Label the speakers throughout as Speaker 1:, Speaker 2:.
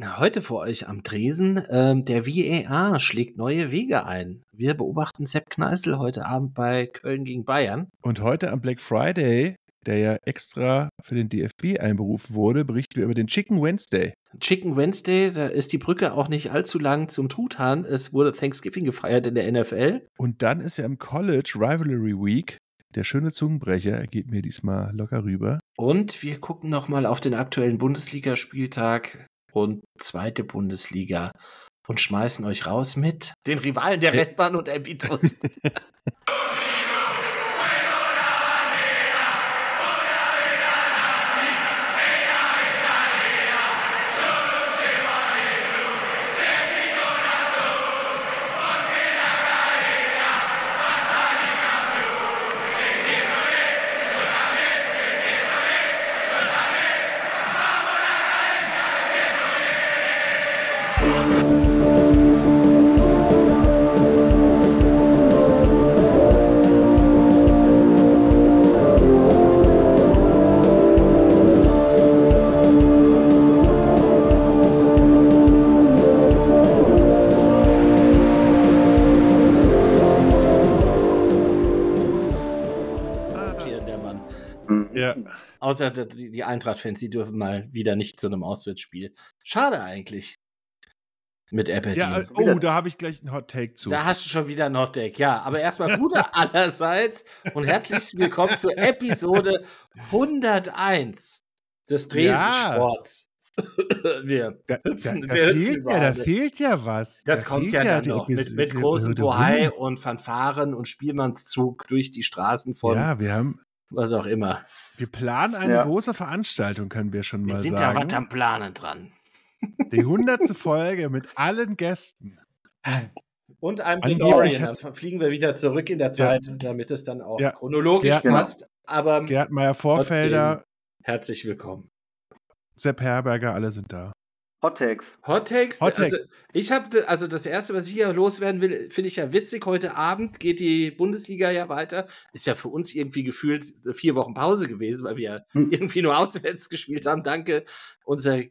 Speaker 1: Heute für euch am Dresen. Ähm, der VAR schlägt neue Wege ein. Wir beobachten Sepp Kneißl heute Abend bei Köln gegen Bayern.
Speaker 2: Und heute am Black Friday, der ja extra für den DFB einberufen wurde, berichten wir über den Chicken Wednesday.
Speaker 1: Chicken Wednesday, da ist die Brücke auch nicht allzu lang zum Truthahn. Es wurde Thanksgiving gefeiert in der NFL.
Speaker 2: Und dann ist ja im College Rivalry Week. Der schöne Zungenbrecher er geht mir diesmal locker rüber.
Speaker 1: Und wir gucken nochmal auf den aktuellen Bundesligaspieltag und zweite Bundesliga und schmeißen euch raus mit den Rivalen der Redbahn und Abitus. Außer die, die Eintracht-Fans, die dürfen mal wieder nicht zu einem Auswärtsspiel. Schade eigentlich. Mit Apple.
Speaker 2: Ja, oh, da habe ich gleich einen Hot Take zu.
Speaker 1: Da hast du schon wieder einen Hot Take, ja. Aber erstmal gute allerseits und herzlich willkommen zur Episode 101 des Dresensports.
Speaker 2: wir da, hüpfen, da, da, wir fehlt ja, da fehlt ja was.
Speaker 1: Das da kommt ja dann noch mit, mit großem Bohai und Fanfaren und Spielmannszug durch die Straßen von
Speaker 2: ja, wir haben,
Speaker 1: was auch immer.
Speaker 2: Wir planen eine ja. große Veranstaltung, können wir schon wir mal sagen. Wir sind da
Speaker 1: was am Planen dran.
Speaker 2: Die hundertste Folge mit allen Gästen.
Speaker 1: Und einem DeLorean. Dann fliegen wir wieder zurück in der Zeit, ja. damit es dann auch ja. chronologisch Gerd, passt. Aber
Speaker 2: Gerd Meyer-Vorfelder.
Speaker 1: Herzlich willkommen.
Speaker 2: Sepp Herberger, alle sind da.
Speaker 3: Hot Takes.
Speaker 1: Hot Takes. Hot also, ich habe, also das erste, was ich hier loswerden will, finde ich ja witzig. Heute Abend geht die Bundesliga ja weiter. Ist ja für uns irgendwie gefühlt vier Wochen Pause gewesen, weil wir hm. irgendwie nur auswärts gespielt haben. Danke unser,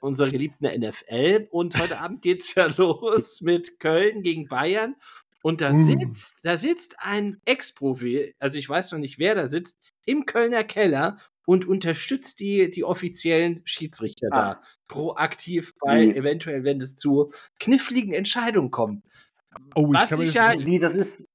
Speaker 1: unserer geliebten NFL. Und heute Abend geht es ja los mit Köln gegen Bayern. Und da hm. sitzt, da sitzt ein Ex-Profi, also ich weiß noch nicht, wer da sitzt, im Kölner Keller und unterstützt die, die offiziellen Schiedsrichter ah. da proaktiv bei nee. eventuell, wenn es zu kniffligen Entscheidungen kommt.
Speaker 3: Oh, ich Was kann ich ja, nee, das ist.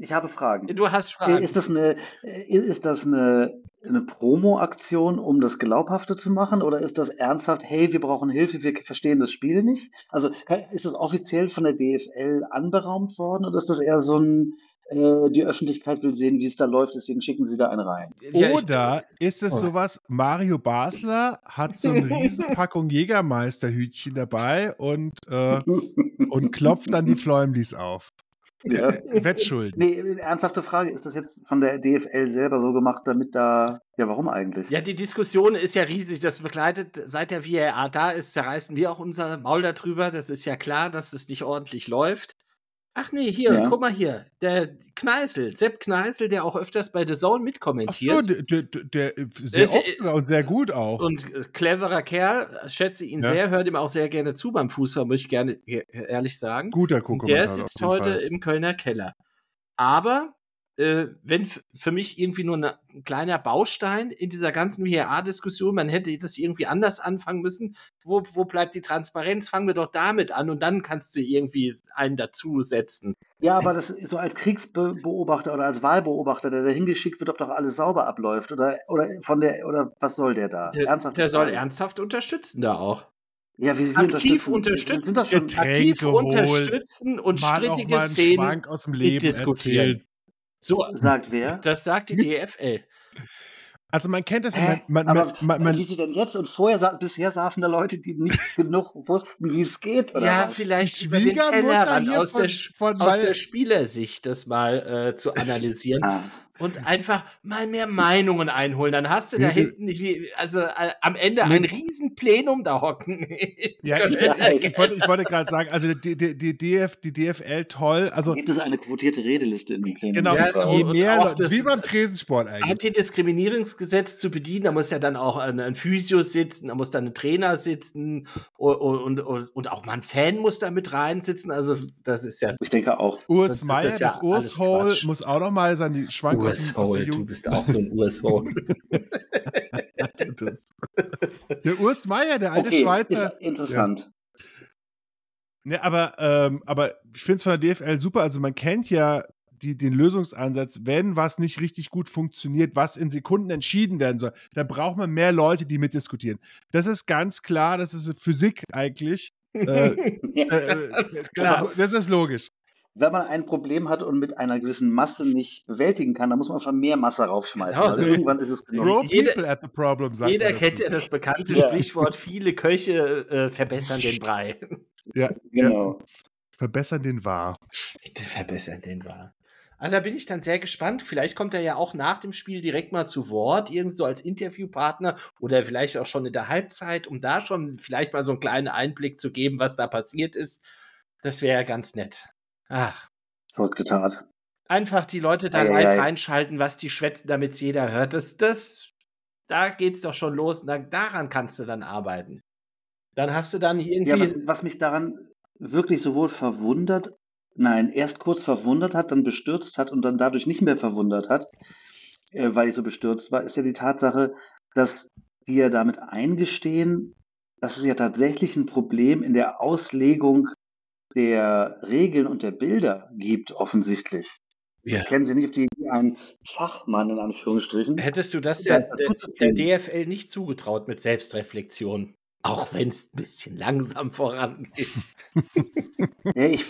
Speaker 3: Ich habe Fragen.
Speaker 1: Du hast Fragen.
Speaker 3: Ist das eine, ist das eine, eine Promo-Aktion, um das glaubhafter zu machen? Oder ist das ernsthaft, hey, wir brauchen Hilfe, wir verstehen das Spiel nicht? Also ist das offiziell von der DFL anberaumt worden oder ist das eher so ein, äh, die Öffentlichkeit will sehen, wie es da läuft, deswegen schicken sie da einen rein.
Speaker 2: Oder ist es oh. sowas, Mario Basler hat so eine Riesenpackung Jägermeisterhütchen dabei und, äh, und klopft dann die Fläumlis auf.
Speaker 3: Ja. Wettschulden. Nee, ernsthafte Frage, ist das jetzt von der DFL selber so gemacht, damit da. Ja, warum eigentlich?
Speaker 1: Ja, die Diskussion ist ja riesig. Das begleitet, seit der VAR da ist, zerreißen wir auch unser Maul darüber. Das ist ja klar, dass es nicht ordentlich läuft. Ach nee, hier, ja. guck mal hier. Der Kneißl, Sepp Kneißl, der auch öfters bei The Zone mitkommentiert. Ach so,
Speaker 2: der, der, der sehr ist, oft und sehr gut auch.
Speaker 1: Und äh, cleverer Kerl, schätze ihn ja. sehr, hört ihm auch sehr gerne zu beim Fußball, muss ich gerne ehrlich sagen.
Speaker 2: Guter Gucker.
Speaker 1: Der sitzt heute Fall. im Kölner Keller. Aber äh, wenn für mich irgendwie nur ne, ein kleiner Baustein in dieser ganzen WHA-Diskussion, man hätte das irgendwie anders anfangen müssen. Wo, wo bleibt die Transparenz? Fangen wir doch damit an und dann kannst du irgendwie einen dazusetzen.
Speaker 3: Ja, aber das so als Kriegsbeobachter oder als Wahlbeobachter, der da hingeschickt wird, ob doch alles sauber abläuft oder, oder von der oder was soll der da?
Speaker 1: Der, ernsthaft der soll ernsthaft unterstützen da auch.
Speaker 3: Ja, wie, wie
Speaker 1: aktiv unterstützen, unterstützen, sind das schon aktiv unterstützen und strittige Szenen
Speaker 2: aus dem Leben diskutieren. Erzählen.
Speaker 3: So sagt wer?
Speaker 1: Das sagt die DFL.
Speaker 2: Also man kennt das
Speaker 3: ja. Man, man, aber man, man, wie sie denn jetzt? Und vorher bisher saßen da Leute, die nicht genug wussten, wie es geht. Oder
Speaker 1: ja, was? vielleicht über den Tellerrand aus, von, der, von aus der Spielersicht das mal äh, zu analysieren. ah. Und einfach mal mehr Meinungen einholen. Dann hast du da hinten nicht wie, also äh, am Ende ein Riesenplenum da hocken.
Speaker 2: ja, ich, ich, ich, wollte, ich wollte gerade sagen, also die, die, die, DF, die DFL toll. Also
Speaker 3: gibt es eine quotierte Redeliste in dem Plenum?
Speaker 2: Genau, ja, je mehr Leute, wie beim Tresensport eigentlich.
Speaker 1: Antidiskriminierungsgesetz zu bedienen, da muss ja dann auch ein, ein Physio sitzen, da muss dann ein Trainer sitzen und, und, und, und auch mal ein Fan muss da mit reinsitzen. Also das ist ja.
Speaker 3: Ich denke auch.
Speaker 2: Urs Meier, das, ja das Urshole muss auch noch mal seine Schwank
Speaker 1: Urshole, du bist auch so ein Urshole.
Speaker 2: der Urs Meier, der alte
Speaker 3: okay,
Speaker 2: Schweizer.
Speaker 3: Ist interessant. Ja.
Speaker 2: Ne, aber, ähm, aber ich finde es von der DFL super. Also man kennt ja die, den Lösungsansatz, wenn was nicht richtig gut funktioniert, was in Sekunden entschieden werden soll, dann braucht man mehr Leute, die mitdiskutieren. Das ist ganz klar, das ist Physik eigentlich. äh, äh, das, das, ist logisch
Speaker 3: wenn man ein Problem hat und mit einer gewissen Masse nicht bewältigen kann, dann muss man einfach mehr Masse raufschmeißen. Ja, also irgendwann ist es
Speaker 2: genug. Jeder, at the problem,
Speaker 1: jeder kennt ja das bekannte ja. Sprichwort, viele Köche äh, verbessern den Brei.
Speaker 2: Ja, genau. Ja. Verbessern den Wahr.
Speaker 1: Verbessern den Wahr. Also da bin ich dann sehr gespannt. Vielleicht kommt er ja auch nach dem Spiel direkt mal zu Wort, irgendwie so als Interviewpartner oder vielleicht auch schon in der Halbzeit, um da schon vielleicht mal so einen kleinen Einblick zu geben, was da passiert ist. Das wäre ja ganz nett. Ach.
Speaker 3: Verrückte Tat.
Speaker 1: Einfach die Leute da live reinschalten, was die schwätzen, damit es jeder hört. Das, das, da geht's doch schon los. Da, daran kannst du dann arbeiten. Dann hast du dann irgendwie. Ja,
Speaker 3: was, was mich daran wirklich sowohl verwundert, nein, erst kurz verwundert hat, dann bestürzt hat und dann dadurch nicht mehr verwundert hat, äh, weil ich so bestürzt war, ist ja die Tatsache, dass die ja damit eingestehen, dass es ja tatsächlich ein Problem in der Auslegung der Regeln und der Bilder gibt, offensichtlich. Ja. Ich kenne sie nicht auf die ein Fachmann in Anführungsstrichen.
Speaker 1: Hättest du das der, der, der DFL nicht zugetraut mit Selbstreflexion? Auch wenn es ein bisschen langsam vorangeht.
Speaker 3: ja, ich,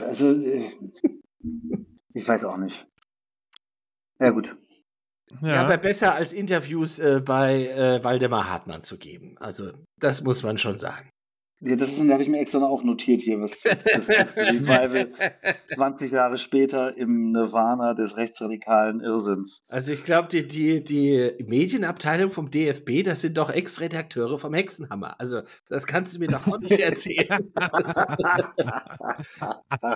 Speaker 3: also, äh, ich weiß auch nicht. Ja, gut.
Speaker 1: Ja, ja aber besser als Interviews äh, bei äh, Waldemar Hartmann zu geben. Also, das muss man schon sagen.
Speaker 3: Ja, das habe ich mir extra noch auch notiert hier, was, was, was das Revival 20 Jahre später im Nirvana des rechtsradikalen Irrsinns.
Speaker 1: Also ich glaube, die, die, die Medienabteilung vom DFB, das sind doch Ex-Redakteure vom Hexenhammer. Also das kannst du mir doch auch nicht erzählen.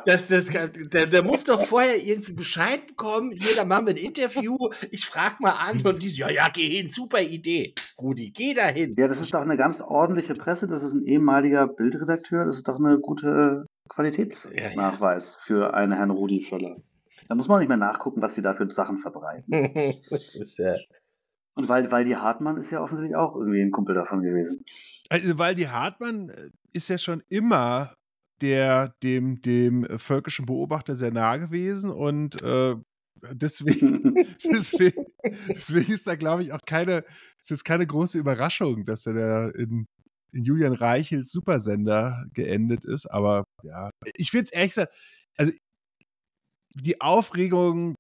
Speaker 1: das, das, der, der muss doch vorher irgendwie Bescheid bekommen, da machen wir ein Interview, ich frage mal an und die so, ja, ja, geh hin, super Idee. Rudi, geh da hin.
Speaker 3: Ja, das ist doch eine ganz ordentliche Presse, das ist ein ehemaliger ehemaliger Bildredakteur, das ist doch eine gute Qualitätsnachweis ja, ja. für einen Herrn Rudi Völler. Da muss man nicht mehr nachgucken, was sie da für Sachen verbreiten. das ist ja. Und weil, weil die Hartmann ist ja offensichtlich auch irgendwie ein Kumpel davon gewesen.
Speaker 2: Also, weil die Hartmann äh, ist ja schon immer der dem, dem völkischen Beobachter sehr nah gewesen und äh, deswegen, deswegen, deswegen ist da, glaube ich, auch keine, ist jetzt keine große Überraschung, dass er da in in Julian Reichels Supersender geendet ist. Aber ja, ich finde es ehrlich gesagt, also die Aufregung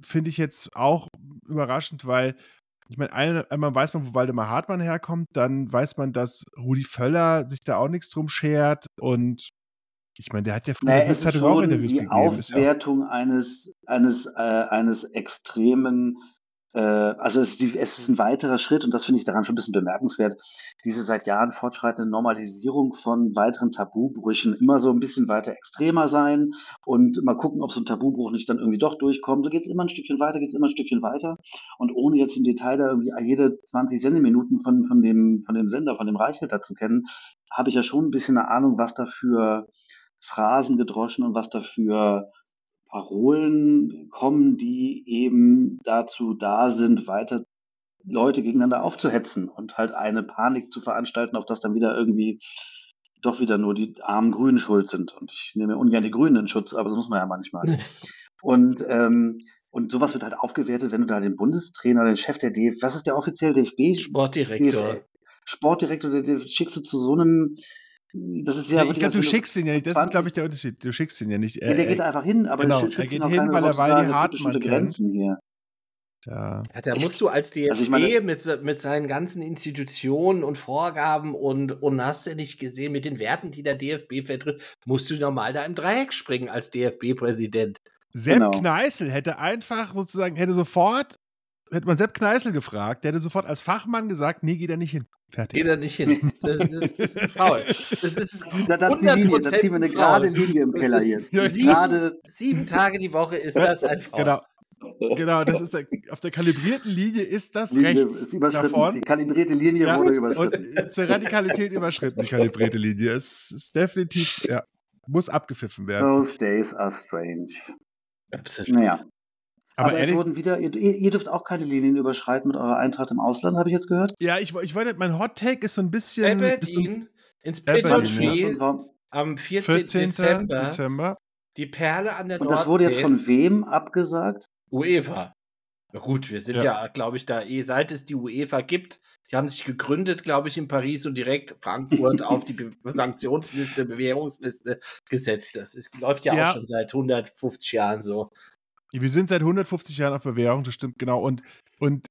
Speaker 2: finde ich jetzt auch überraschend, weil ich meine, einmal weiß man, wo Waldemar Hartmann herkommt, dann weiß man, dass Rudi Völler sich da auch nichts drum schert und ich meine, der hat ja
Speaker 3: früher naja, Zeitung auch Interviews die gegeben. Die Aufwertung ja eines, eines, äh, eines extremen also es ist, ein weiterer Schritt und das finde ich daran schon ein bisschen bemerkenswert, diese seit Jahren fortschreitende Normalisierung von weiteren Tabubrüchen immer so ein bisschen weiter extremer sein und mal gucken, ob so ein Tabubruch nicht dann irgendwie doch durchkommt. So geht es immer ein Stückchen weiter, geht es immer ein Stückchen weiter und ohne jetzt im Detail da irgendwie jede 20 Sendeminuten von, von, dem, von dem Sender, von dem Reichhalter zu kennen, habe ich ja schon ein bisschen eine Ahnung, was da für Phrasen gedroschen und was dafür Parolen kommen, die eben dazu da sind, weiter Leute gegeneinander aufzuhetzen und halt eine Panik zu veranstalten, auf das dann wieder irgendwie doch wieder nur die armen Grünen schuld sind. Und ich nehme ungern die Grünen in Schutz, aber das muss man ja manchmal. und, ähm, und sowas wird halt aufgewertet, wenn du da den Bundestrainer, den Chef der DFB, was ist der offiziell DFB?
Speaker 1: Sportdirektor. DFB,
Speaker 3: Sportdirektor, der, der schickst du zu so einem
Speaker 2: das ist ja, ich glaube, du schickst ihn ja nicht. Das 20, ist, glaube ich, der Unterschied. Du schickst ihn ja nicht.
Speaker 3: Er, ja, der geht einfach hin, aber
Speaker 2: genau, er geht hin, weil er weil die Hartmann
Speaker 3: Grenzen hier.
Speaker 1: Ja. ja, da musst du als DFB also meine, mit, mit seinen ganzen Institutionen und Vorgaben und, und hast du nicht gesehen, mit den Werten, die der DFB vertritt, musst du normal da im Dreieck springen als DFB-Präsident.
Speaker 2: Sepp
Speaker 3: Genau.
Speaker 2: Kneißl hätte einfach sozusagen, hätte sofort, hätte man Sepp Kneißl gefragt, der hätte sofort als Fachmann gesagt, nee, geh da nicht hin. Fertig.
Speaker 1: Geht da nicht hin. Das, das, das ist faul. Das ist
Speaker 3: Da, das ist die Linie, da ziehen wir eine
Speaker 1: 100%
Speaker 3: gerade. Linie im
Speaker 1: Das
Speaker 3: Keller
Speaker 1: ist
Speaker 3: hier.
Speaker 1: Sieben, sieben Tage die Woche ist das ein Faul.
Speaker 2: Genau. Genau, das ist der, auf der kalibrierten Linie ist das
Speaker 3: Linie
Speaker 2: rechts
Speaker 3: ist überschritten.
Speaker 2: davon.
Speaker 3: Die kalibrierte Linie
Speaker 2: Ja,
Speaker 3: wurde
Speaker 2: und
Speaker 3: überschritten.
Speaker 2: äh, zur Radikalität überschritten, die kalibrierte Linie. Es ist definitiv, ja, muss abgepfiffen werden.
Speaker 3: Those days are strange.
Speaker 1: Absolut.
Speaker 3: Naja.
Speaker 2: Aber,
Speaker 3: Aber, es wurden wieder, ihr, ihr dürft auch keine Linien überschreiten mit eurer Eintracht im Ausland, habe ich jetzt gehört.
Speaker 2: ja, ich, ich wollte, mein Hot Take ist so ein bisschen.
Speaker 1: Aberdeen ins
Speaker 2: Aberdeen,
Speaker 1: am 14.
Speaker 2: 14.
Speaker 1: Dezember.
Speaker 2: Dezember.
Speaker 1: Die Perle an der
Speaker 3: und das wurde jetzt von wem abgesagt?
Speaker 1: UEFA. Na gut, wir sind
Speaker 2: Ja.
Speaker 1: ja, glaube ich, da eh, seit es die UEFA gibt, die haben sich gegründet, glaube ich, in Paris und direkt Frankfurt auf die Be Sanktionsliste, Bewährungsliste gesetzt. Das ist, läuft ja,
Speaker 2: Ja.
Speaker 1: auch schon seit 150 Jahren so.
Speaker 2: Wir sind seit 150 Jahren auf Bewährung, das stimmt genau. Und, und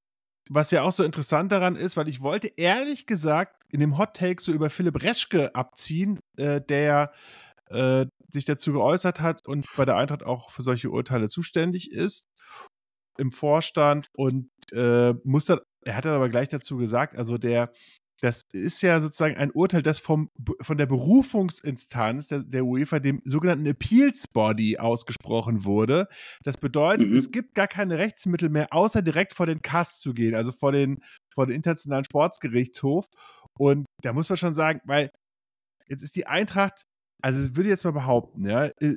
Speaker 2: was ja auch so interessant daran ist, weil ich wollte ehrlich gesagt in dem Hot Take so über Philipp Reschke abziehen, äh, der äh, sich dazu geäußert hat und bei der Eintracht auch für solche Urteile zuständig ist im Vorstand und äh, muss dann, er hat dann aber gleich dazu gesagt, also der, das ist ja sozusagen ein Urteil, das vom, von der Berufungsinstanz der, der UEFA, dem sogenannten Appeals Body, ausgesprochen wurde. Das bedeutet,
Speaker 3: Mhm.
Speaker 2: es gibt gar keine Rechtsmittel mehr, außer direkt vor den KAS zu gehen, also vor den, vor den Internationalen Sportsgerichtshof. Und da muss man schon sagen, weil jetzt ist die Eintracht, also würde ich jetzt mal behaupten, ja, äh,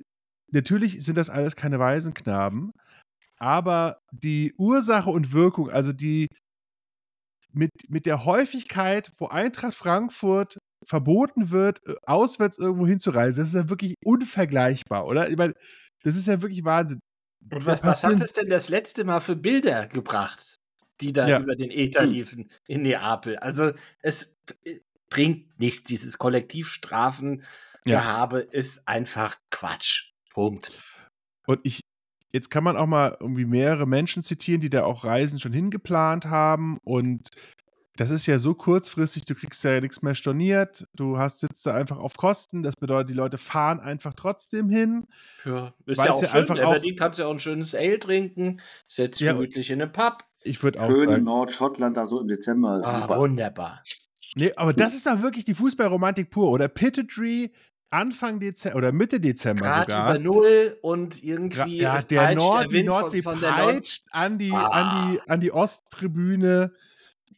Speaker 2: natürlich sind das alles keine Waisenknaben, aber die Ursache und Wirkung, also die mit, mit der Häufigkeit, wo Eintracht Frankfurt verboten wird, äh, auswärts irgendwo hinzureisen, das ist ja wirklich unvergleichbar, oder? Ich meine, das ist ja wirklich Wahnsinn.
Speaker 1: Und was, was hat es denn das letzte Mal für Bilder gebracht, die da
Speaker 2: Ja.
Speaker 1: über den Äther liefen in Neapel? Also es bringt nichts. Dieses Kollektivstrafen
Speaker 2: Ja.
Speaker 1: Ist einfach Quatsch. Punkt.
Speaker 2: Und ich, jetzt kann man auch mal irgendwie mehrere Menschen zitieren, die da auch Reisen schon hingeplant haben. Und das ist ja so kurzfristig, du kriegst ja nichts mehr storniert. Du hast sitzt da einfach auf Kosten. Das bedeutet, die Leute fahren einfach trotzdem hin.
Speaker 1: Ja, ist ja auch
Speaker 2: ja
Speaker 1: schön.
Speaker 2: einfach
Speaker 1: In
Speaker 2: auch-
Speaker 1: Berlin kannst du ja auch ein schönes Ale trinken, setzt
Speaker 2: Ja,
Speaker 1: gemütlich in einen Pub.
Speaker 2: Ich würde auch
Speaker 3: Schön in
Speaker 2: sagen.
Speaker 3: Nordschottland, da so im Dezember.
Speaker 1: Ah, wunderbar.
Speaker 2: Nee, aber das ist doch wirklich die Fußballromantik pur. Oder Pittedry Anfang Dezember oder Mitte Dezember
Speaker 1: Grad
Speaker 2: sogar.
Speaker 1: über Null und
Speaker 2: Gra-
Speaker 1: irgendwie.
Speaker 2: ja,
Speaker 1: es
Speaker 2: der Nord, die
Speaker 1: Wind von-
Speaker 2: Nordsee
Speaker 1: von der Nord-
Speaker 2: peitscht an die,
Speaker 1: Ah.
Speaker 2: an die, an die Osttribüne.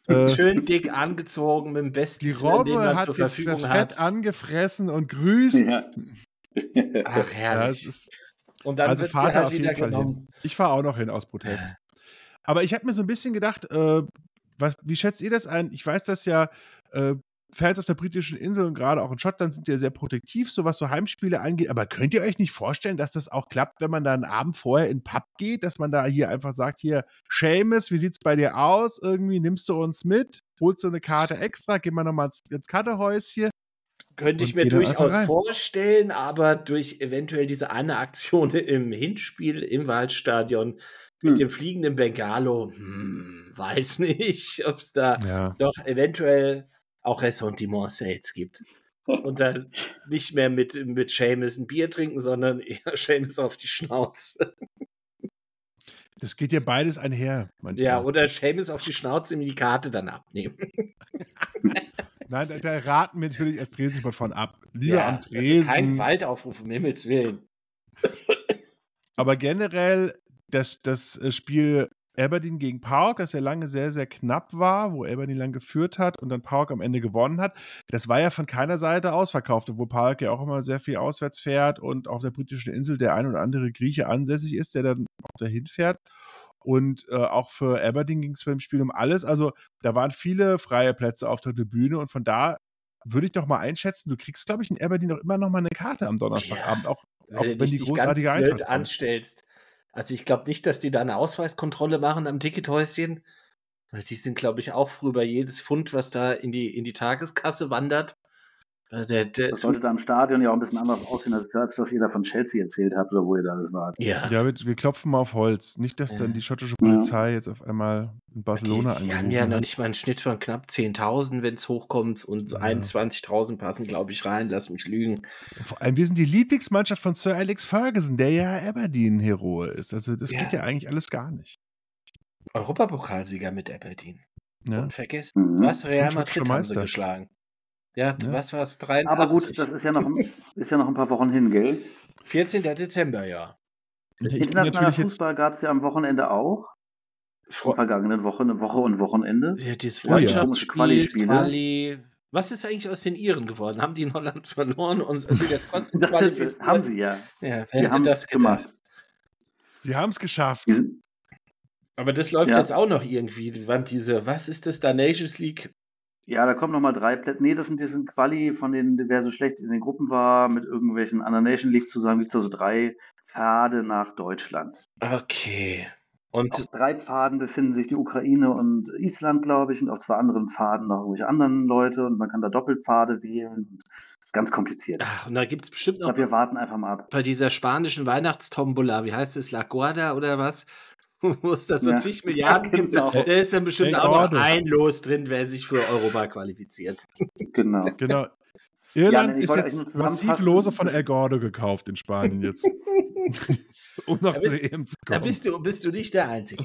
Speaker 2: Äh,
Speaker 1: Schön dick angezogen mit dem besten
Speaker 2: die Robbe
Speaker 1: man
Speaker 2: hat
Speaker 1: zur
Speaker 2: jetzt
Speaker 1: Verfügung
Speaker 2: das
Speaker 1: hat.
Speaker 2: Fett angefressen und grüßt.
Speaker 3: Ja.
Speaker 1: Ach,
Speaker 2: Ja,
Speaker 1: herrlich.
Speaker 2: ist,
Speaker 1: und dann
Speaker 2: also
Speaker 1: wird sie
Speaker 2: Vater
Speaker 1: halt
Speaker 2: auf jeden Fall hin.
Speaker 1: genommen.
Speaker 2: ich fahre auch noch hin aus Protest. Aber ich habe mir so ein bisschen gedacht, äh, was, wie schätzt ihr das ein? Ich weiß, dass ja äh, Fans auf der britischen Insel und gerade auch in Schottland sind ja sehr protektiv, so was so Heimspiele angeht. Aber könnt ihr euch nicht vorstellen, dass das auch klappt, wenn man da einen Abend vorher in den Pub geht, dass man da hier einfach sagt, hier, Seamus, wie sieht's bei dir aus? Irgendwie nimmst du uns mit, holst du eine Karte extra, gehen wir nochmal ins, ins Kartehäuschen.
Speaker 1: Könnte ich mir durchaus vorstellen, aber durch eventuell diese eine Aktion im Hinspiel im Waldstadion mit
Speaker 3: Hm.
Speaker 1: dem fliegenden Bengalo, hm, weiß nicht, ob es da
Speaker 2: Ja.
Speaker 1: doch eventuell auch Ressentiments jetzt gibt. Und da nicht mehr mit, mit Seamus ein Bier trinken, sondern eher Seamus auf die Schnauze.
Speaker 2: Das geht ja beides einher. Manchmal.
Speaker 1: Ja, oder Seamus auf die Schnauze ihm die Karte dann abnehmen.
Speaker 2: Nein, da, da raten wir natürlich als Tresensport von ab. Lieber
Speaker 1: Ja,
Speaker 2: am
Speaker 1: also kein
Speaker 2: Tresen.
Speaker 1: Waldaufruf, um Himmels Willen.
Speaker 2: Aber generell das, das äh, Spiel Aberdeen gegen Pauk, das ja lange sehr, sehr knapp war, wo Aberdeen lang geführt hat und dann Pauk am Ende gewonnen hat, das war ja von keiner Seite ausverkauft, obwohl Pauk ja auch immer sehr viel auswärts fährt und auf der britischen Insel der ein oder andere Grieche ansässig ist, der dann auch dahin fährt. Und äh, auch für Aberdeen ging es beim Spiel um alles. Also da waren viele freie Plätze auf der Tribüne und von da würde ich doch mal einschätzen, du kriegst, glaube ich, in Aberdeen auch immer noch mal eine Karte am Donnerstagabend, auch, auch
Speaker 1: du
Speaker 2: wenn die großartige
Speaker 1: ganz blöd
Speaker 2: Eintracht kommt.
Speaker 1: anstellst. Also ich glaube nicht, dass die da eine Ausweiskontrolle machen am Tickethäuschen. Weil die sind, glaube ich, auch früh bei jedes Pfund, was da in die, in die Tageskasse wandert. Also der, der
Speaker 3: Das sollte da im Stadion ja auch ein bisschen anders aussehen, als, als was ihr da von Chelsea erzählt habt oder wo ihr da alles wart.
Speaker 1: ja.
Speaker 2: Ja, wir, wir klopfen mal auf Holz. Nicht, dass
Speaker 1: Ja.
Speaker 2: dann die schottische Polizei jetzt auf einmal in Barcelona
Speaker 1: die, die haben ja noch nicht mal einen Schnitt von knapp 10.000, wenn es hochkommt. Und
Speaker 2: Ja.
Speaker 1: 21.000 passen, glaube ich, rein. Lass mich lügen.
Speaker 2: Vor allem, wir sind die Lieblingsmannschaft von Sir Alex Ferguson, der ja Aberdeen-Heroe ist. Also das
Speaker 1: Ja.
Speaker 2: geht ja eigentlich alles gar nicht.
Speaker 1: Europapokalsieger mit Aberdeen.
Speaker 2: Ja.
Speaker 1: Unvergessen.
Speaker 3: Mhm.
Speaker 1: Was? Real
Speaker 2: Und schon
Speaker 1: Madrid haben sie
Speaker 2: Meister.
Speaker 1: geschlagen. Ja,
Speaker 2: Ja.
Speaker 1: was war es? 83?
Speaker 3: Aber gut, das ist ja, noch, ist ja noch ein paar Wochen hin, gell?
Speaker 1: 14. Dezember, ja.
Speaker 3: Internationaler Fußball gab es ja am Wochenende auch. Der vergangenen Woche, eine Woche und Wochenende.
Speaker 1: ja, dieses
Speaker 2: Oh.
Speaker 1: Freundschaftsspiel,
Speaker 3: Quali-Spiele.
Speaker 1: Quali. Was ist eigentlich aus den Iren geworden? Haben die in Holland verloren und sind jetzt trotzdem qualifiziert?
Speaker 3: haben sie ja.
Speaker 1: Ja, wer
Speaker 3: Die haben
Speaker 1: das
Speaker 3: gemacht.
Speaker 2: sie haben es geschafft.
Speaker 1: Aber das läuft
Speaker 3: Ja.
Speaker 1: jetzt auch noch irgendwie. Wann diese, was ist das da? Nations League?
Speaker 3: Ja, da kommen nochmal drei Plätze. Nee, das sind, das sind Quali, von denen wer so schlecht in den Gruppen war, mit irgendwelchen anderen Nation Leagues zusammen. Gibt es also drei Pfade nach Deutschland.
Speaker 1: Okay. Und
Speaker 3: Auf drei Pfaden befinden sich die Ukraine und Island, glaube ich, und auf zwei anderen Pfaden noch irgendwelche anderen Leute und man kann da Doppelpfade wählen. Und das ist ganz kompliziert.
Speaker 1: ach, und da gibt es bestimmt noch
Speaker 3: Aber wir warten einfach mal ab.
Speaker 1: bei dieser spanischen Weihnachtstombola, wie heißt es, La Guarda oder was? Wo es da so
Speaker 3: Ja.
Speaker 1: zig Milliarden
Speaker 3: Ja,
Speaker 1: gibt.
Speaker 3: genau.
Speaker 1: Da ist dann bestimmt
Speaker 2: El
Speaker 1: auch noch ein Los drin, wer sich für Europa qualifiziert.
Speaker 3: Genau.
Speaker 2: Genau. Irland
Speaker 3: ich
Speaker 2: ist jetzt massiv Lose von El Gordo gekauft in Spanien jetzt. um noch
Speaker 1: Da bist-
Speaker 2: EM zu
Speaker 1: Da
Speaker 2: kommen.
Speaker 1: bist du, bist du nicht der Einzige.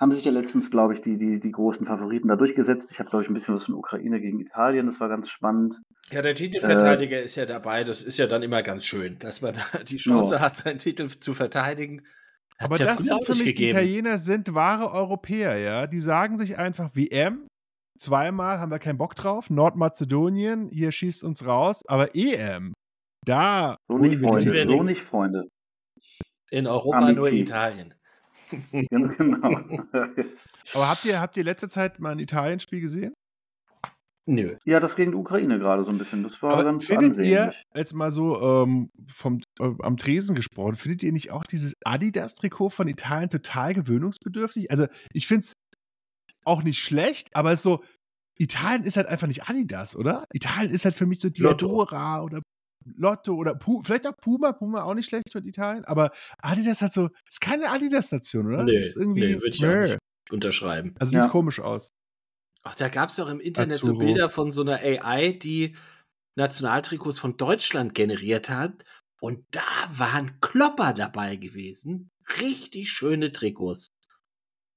Speaker 3: Haben sich ja letztens, glaube ich, die, die, die großen Favoriten da durchgesetzt. Ich habe, glaube ich, ein bisschen was von Ukraine gegen Italien. Das war ganz spannend.
Speaker 1: Ja, der Titelverteidiger ist ja dabei. Das ist ja dann immer ganz schön, dass man da die Chance
Speaker 3: Ja.
Speaker 1: hat, seinen Titel zu verteidigen. Hat's
Speaker 2: Aber
Speaker 1: ja
Speaker 2: das sind für mich, die
Speaker 1: gegeben.
Speaker 2: Italiener sind wahre Europäer, ja. Die sagen sich einfach WM, zweimal haben wir keinen Bock drauf. Nordmazedonien, hier schießt uns raus. Aber EM, da.
Speaker 3: So nicht,
Speaker 2: die
Speaker 3: Freunde. So nicht, Freunde.
Speaker 1: In Europa
Speaker 3: Amici.
Speaker 1: nur Italien.
Speaker 3: Ganz genau.
Speaker 2: Aber habt ihr, habt ihr letzte Zeit mal ein Italien-Spiel gesehen?
Speaker 1: Nö.
Speaker 3: ja, das gegen die Ukraine gerade so ein bisschen. Das war
Speaker 2: Aber
Speaker 3: ganz
Speaker 2: findet ihr,
Speaker 3: ansehnlich.
Speaker 2: jetzt mal so ähm, vom, äh, am Tresen gesprochen, findet ihr nicht auch dieses Adidas-Trikot von Italien total gewöhnungsbedürftig? Also, ich finde es auch nicht schlecht, aber es ist so, Italien ist halt einfach nicht Adidas, oder? Italien ist halt für mich so
Speaker 1: Lotto.
Speaker 2: Diadora oder Lotto oder Pu vielleicht auch Puma, Puma auch nicht schlecht mit Italien, aber Adidas hat so, ist keine Adidas-Nation, oder?
Speaker 1: Nee,
Speaker 2: Das ist irgendwie,
Speaker 1: nee, würde ich auch nicht unterschreiben.
Speaker 2: Also sieht
Speaker 3: Ja.
Speaker 2: komisch aus.
Speaker 1: Ach, da gab es doch im Internet so
Speaker 2: Azzurro.
Speaker 1: Bilder von so einer AI, die Nationaltrikots von Deutschland generiert hat. Und da waren Klopper dabei gewesen. Richtig schöne Trikots.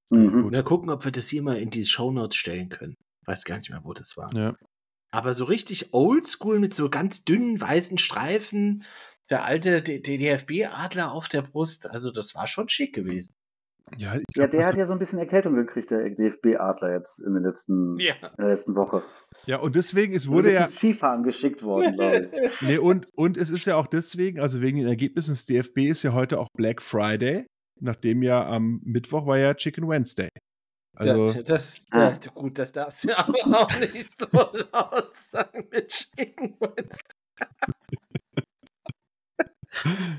Speaker 3: Mhm.
Speaker 1: Mal gucken, ob wir das hier mal in die Shownotes stellen können. Weiß gar nicht mehr, wo das war.
Speaker 2: Ja.
Speaker 1: Aber so richtig oldschool mit so ganz dünnen weißen Streifen. Der alte DFB-Adler auf der Brust. Also, das war schon schick gewesen.
Speaker 2: Ja, ich
Speaker 3: Ja,
Speaker 2: glaub,
Speaker 3: der hat ja so ein bisschen Erkältung gekriegt, der DFB-Adler jetzt in, den letzten,
Speaker 1: Ja.
Speaker 3: in der letzten Woche.
Speaker 2: ja, und deswegen, es
Speaker 3: Ist ein
Speaker 2: wurde
Speaker 3: bisschen
Speaker 2: ja,
Speaker 3: Skifahren geschickt worden, glaube ich.
Speaker 2: Nee, und, und es ist ja auch deswegen, also wegen den Ergebnissen des DFB ist ja heute auch Black Friday, nachdem ja am Mittwoch war ja Chicken Wednesday. Also,
Speaker 1: ja, das,
Speaker 3: Ah.
Speaker 1: ja, gut, das darfst du aber auch nicht so laut sagen mit Chicken Wings.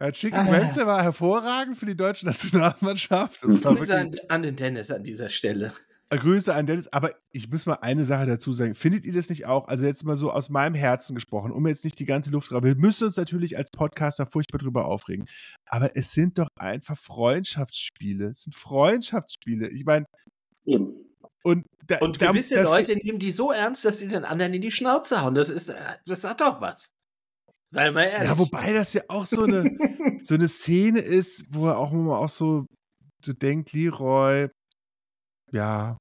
Speaker 2: ja, Chicken
Speaker 1: Ah.
Speaker 2: Wednesday war hervorragend für die deutsche Nationalmannschaft. Das war
Speaker 1: Grüße an,
Speaker 2: wirklich,
Speaker 1: an den Dennis an dieser Stelle.
Speaker 2: Grüße an Dennis. Aber ich muss mal eine Sache dazu sagen. Findet ihr das nicht auch? Also jetzt mal so aus meinem Herzen gesprochen, um jetzt nicht die ganze Luft drauf. Wir müssen uns natürlich als Podcaster furchtbar drüber aufregen. Aber es sind doch einfach Freundschaftsspiele. Es sind Freundschaftsspiele. Ich meine,
Speaker 3: Eben.
Speaker 2: und da,
Speaker 1: Und gewisse
Speaker 2: da,
Speaker 1: Leute nehmen die so ernst, dass sie den anderen in die Schnauze hauen. Das ist, äh, das hat doch was. Sei mal ehrlich.
Speaker 2: Ja, wobei das ja auch so eine, so eine Szene ist, wo er auch immer auch so, so denkt, Leroy, ja,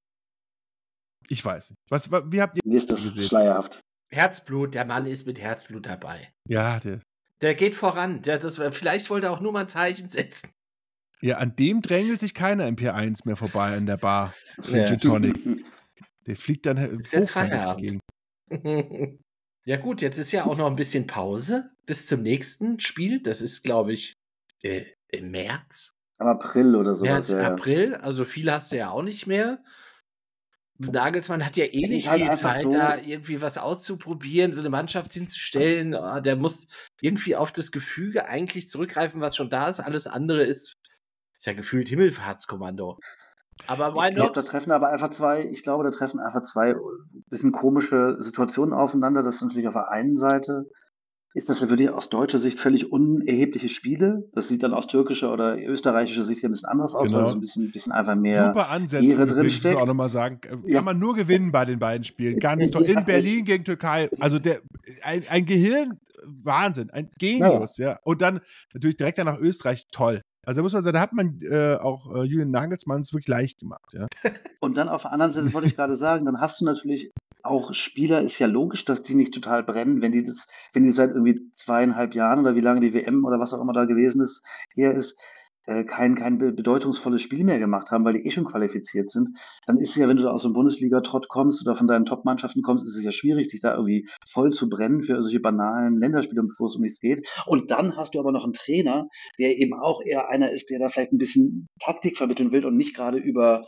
Speaker 2: ich weiß nicht. Was, wa- wie habt ihr,
Speaker 3: Mir ist das
Speaker 2: gesehen.
Speaker 3: schleierhaft.
Speaker 1: Herzblut, der Mann ist mit Herzblut dabei.
Speaker 2: ja, der,
Speaker 1: Der geht voran. Der, das, vielleicht wollte er auch nur mal ein Zeichen setzen.
Speaker 2: ja, an dem drängelt sich keiner im P1 mehr vorbei an der Bar.
Speaker 1: Ja.
Speaker 2: Tonic. Der fliegt dann
Speaker 1: Ist jetzt Feierabend. ja, gut, jetzt ist ja auch noch ein bisschen Pause bis zum nächsten Spiel. Das ist, glaube ich, äh, im März.
Speaker 3: Am April oder sowas.
Speaker 1: März,
Speaker 3: ja.
Speaker 1: April. Also viel hast du ja auch nicht mehr. Nagelsmann hat ja eh nicht
Speaker 3: halt
Speaker 1: viel Zeit,
Speaker 3: so-
Speaker 1: da irgendwie was auszuprobieren, so eine Mannschaft hinzustellen. Ah, Der muss irgendwie auf das Gefüge eigentlich zurückgreifen, was schon da ist. Alles andere ist, ist ja gefühlt Himmelfahrtskommando. Aber
Speaker 3: ich glaube, da treffen aber einfach zwei, ich glaube, da treffen einfach zwei bisschen komische Situationen aufeinander. Das ist natürlich auf der einen Seite ist das ja wirklich aus deutscher Sicht völlig unerhebliche Spiele. Das sieht dann aus türkischer oder österreichischer Sicht ja ein bisschen anders aus,
Speaker 2: Genau.
Speaker 3: weil so ein bisschen, bisschen einfach mehr.
Speaker 2: Super Ansätze,
Speaker 3: Ehre drin
Speaker 2: muss ich auch
Speaker 3: steckt.
Speaker 2: nochmal sagen. Äh, Kann
Speaker 3: Ja.
Speaker 2: man nur gewinnen bei den beiden Spielen. Ganz toll.
Speaker 3: Ja.
Speaker 2: In Berlin gegen Türkei. Also der, ein, ein Gehirn, Wahnsinn, ein Genius, ja. Und dann natürlich direkt nach Österreich, toll. Also da muss man sagen, da hat man äh, auch äh, Julian Nagelsmann es wirklich leicht gemacht, ja.
Speaker 3: Und dann auf der anderen Seite wollte ich gerade sagen, dann hast du natürlich auch Spieler, ist ja logisch, dass die nicht total brennen, wenn die das, wenn die seit irgendwie zweieinhalb Jahren oder wie lange die WM oder was auch immer da gewesen ist, her ist, äh, kein, kein be- bedeutungsvolles Spiel mehr gemacht haben, weil die eh schon qualifiziert sind, dann ist es ja, wenn du da aus einem Bundesliga-Trott kommst oder von deinen Top-Mannschaften kommst, ist es ja schwierig, dich da irgendwie voll zu brennen für solche banalen Länderspiele, wo es um nichts geht. Und dann hast du aber noch einen Trainer, der eben auch eher einer ist, der da vielleicht ein bisschen Taktik vermitteln will und nicht gerade über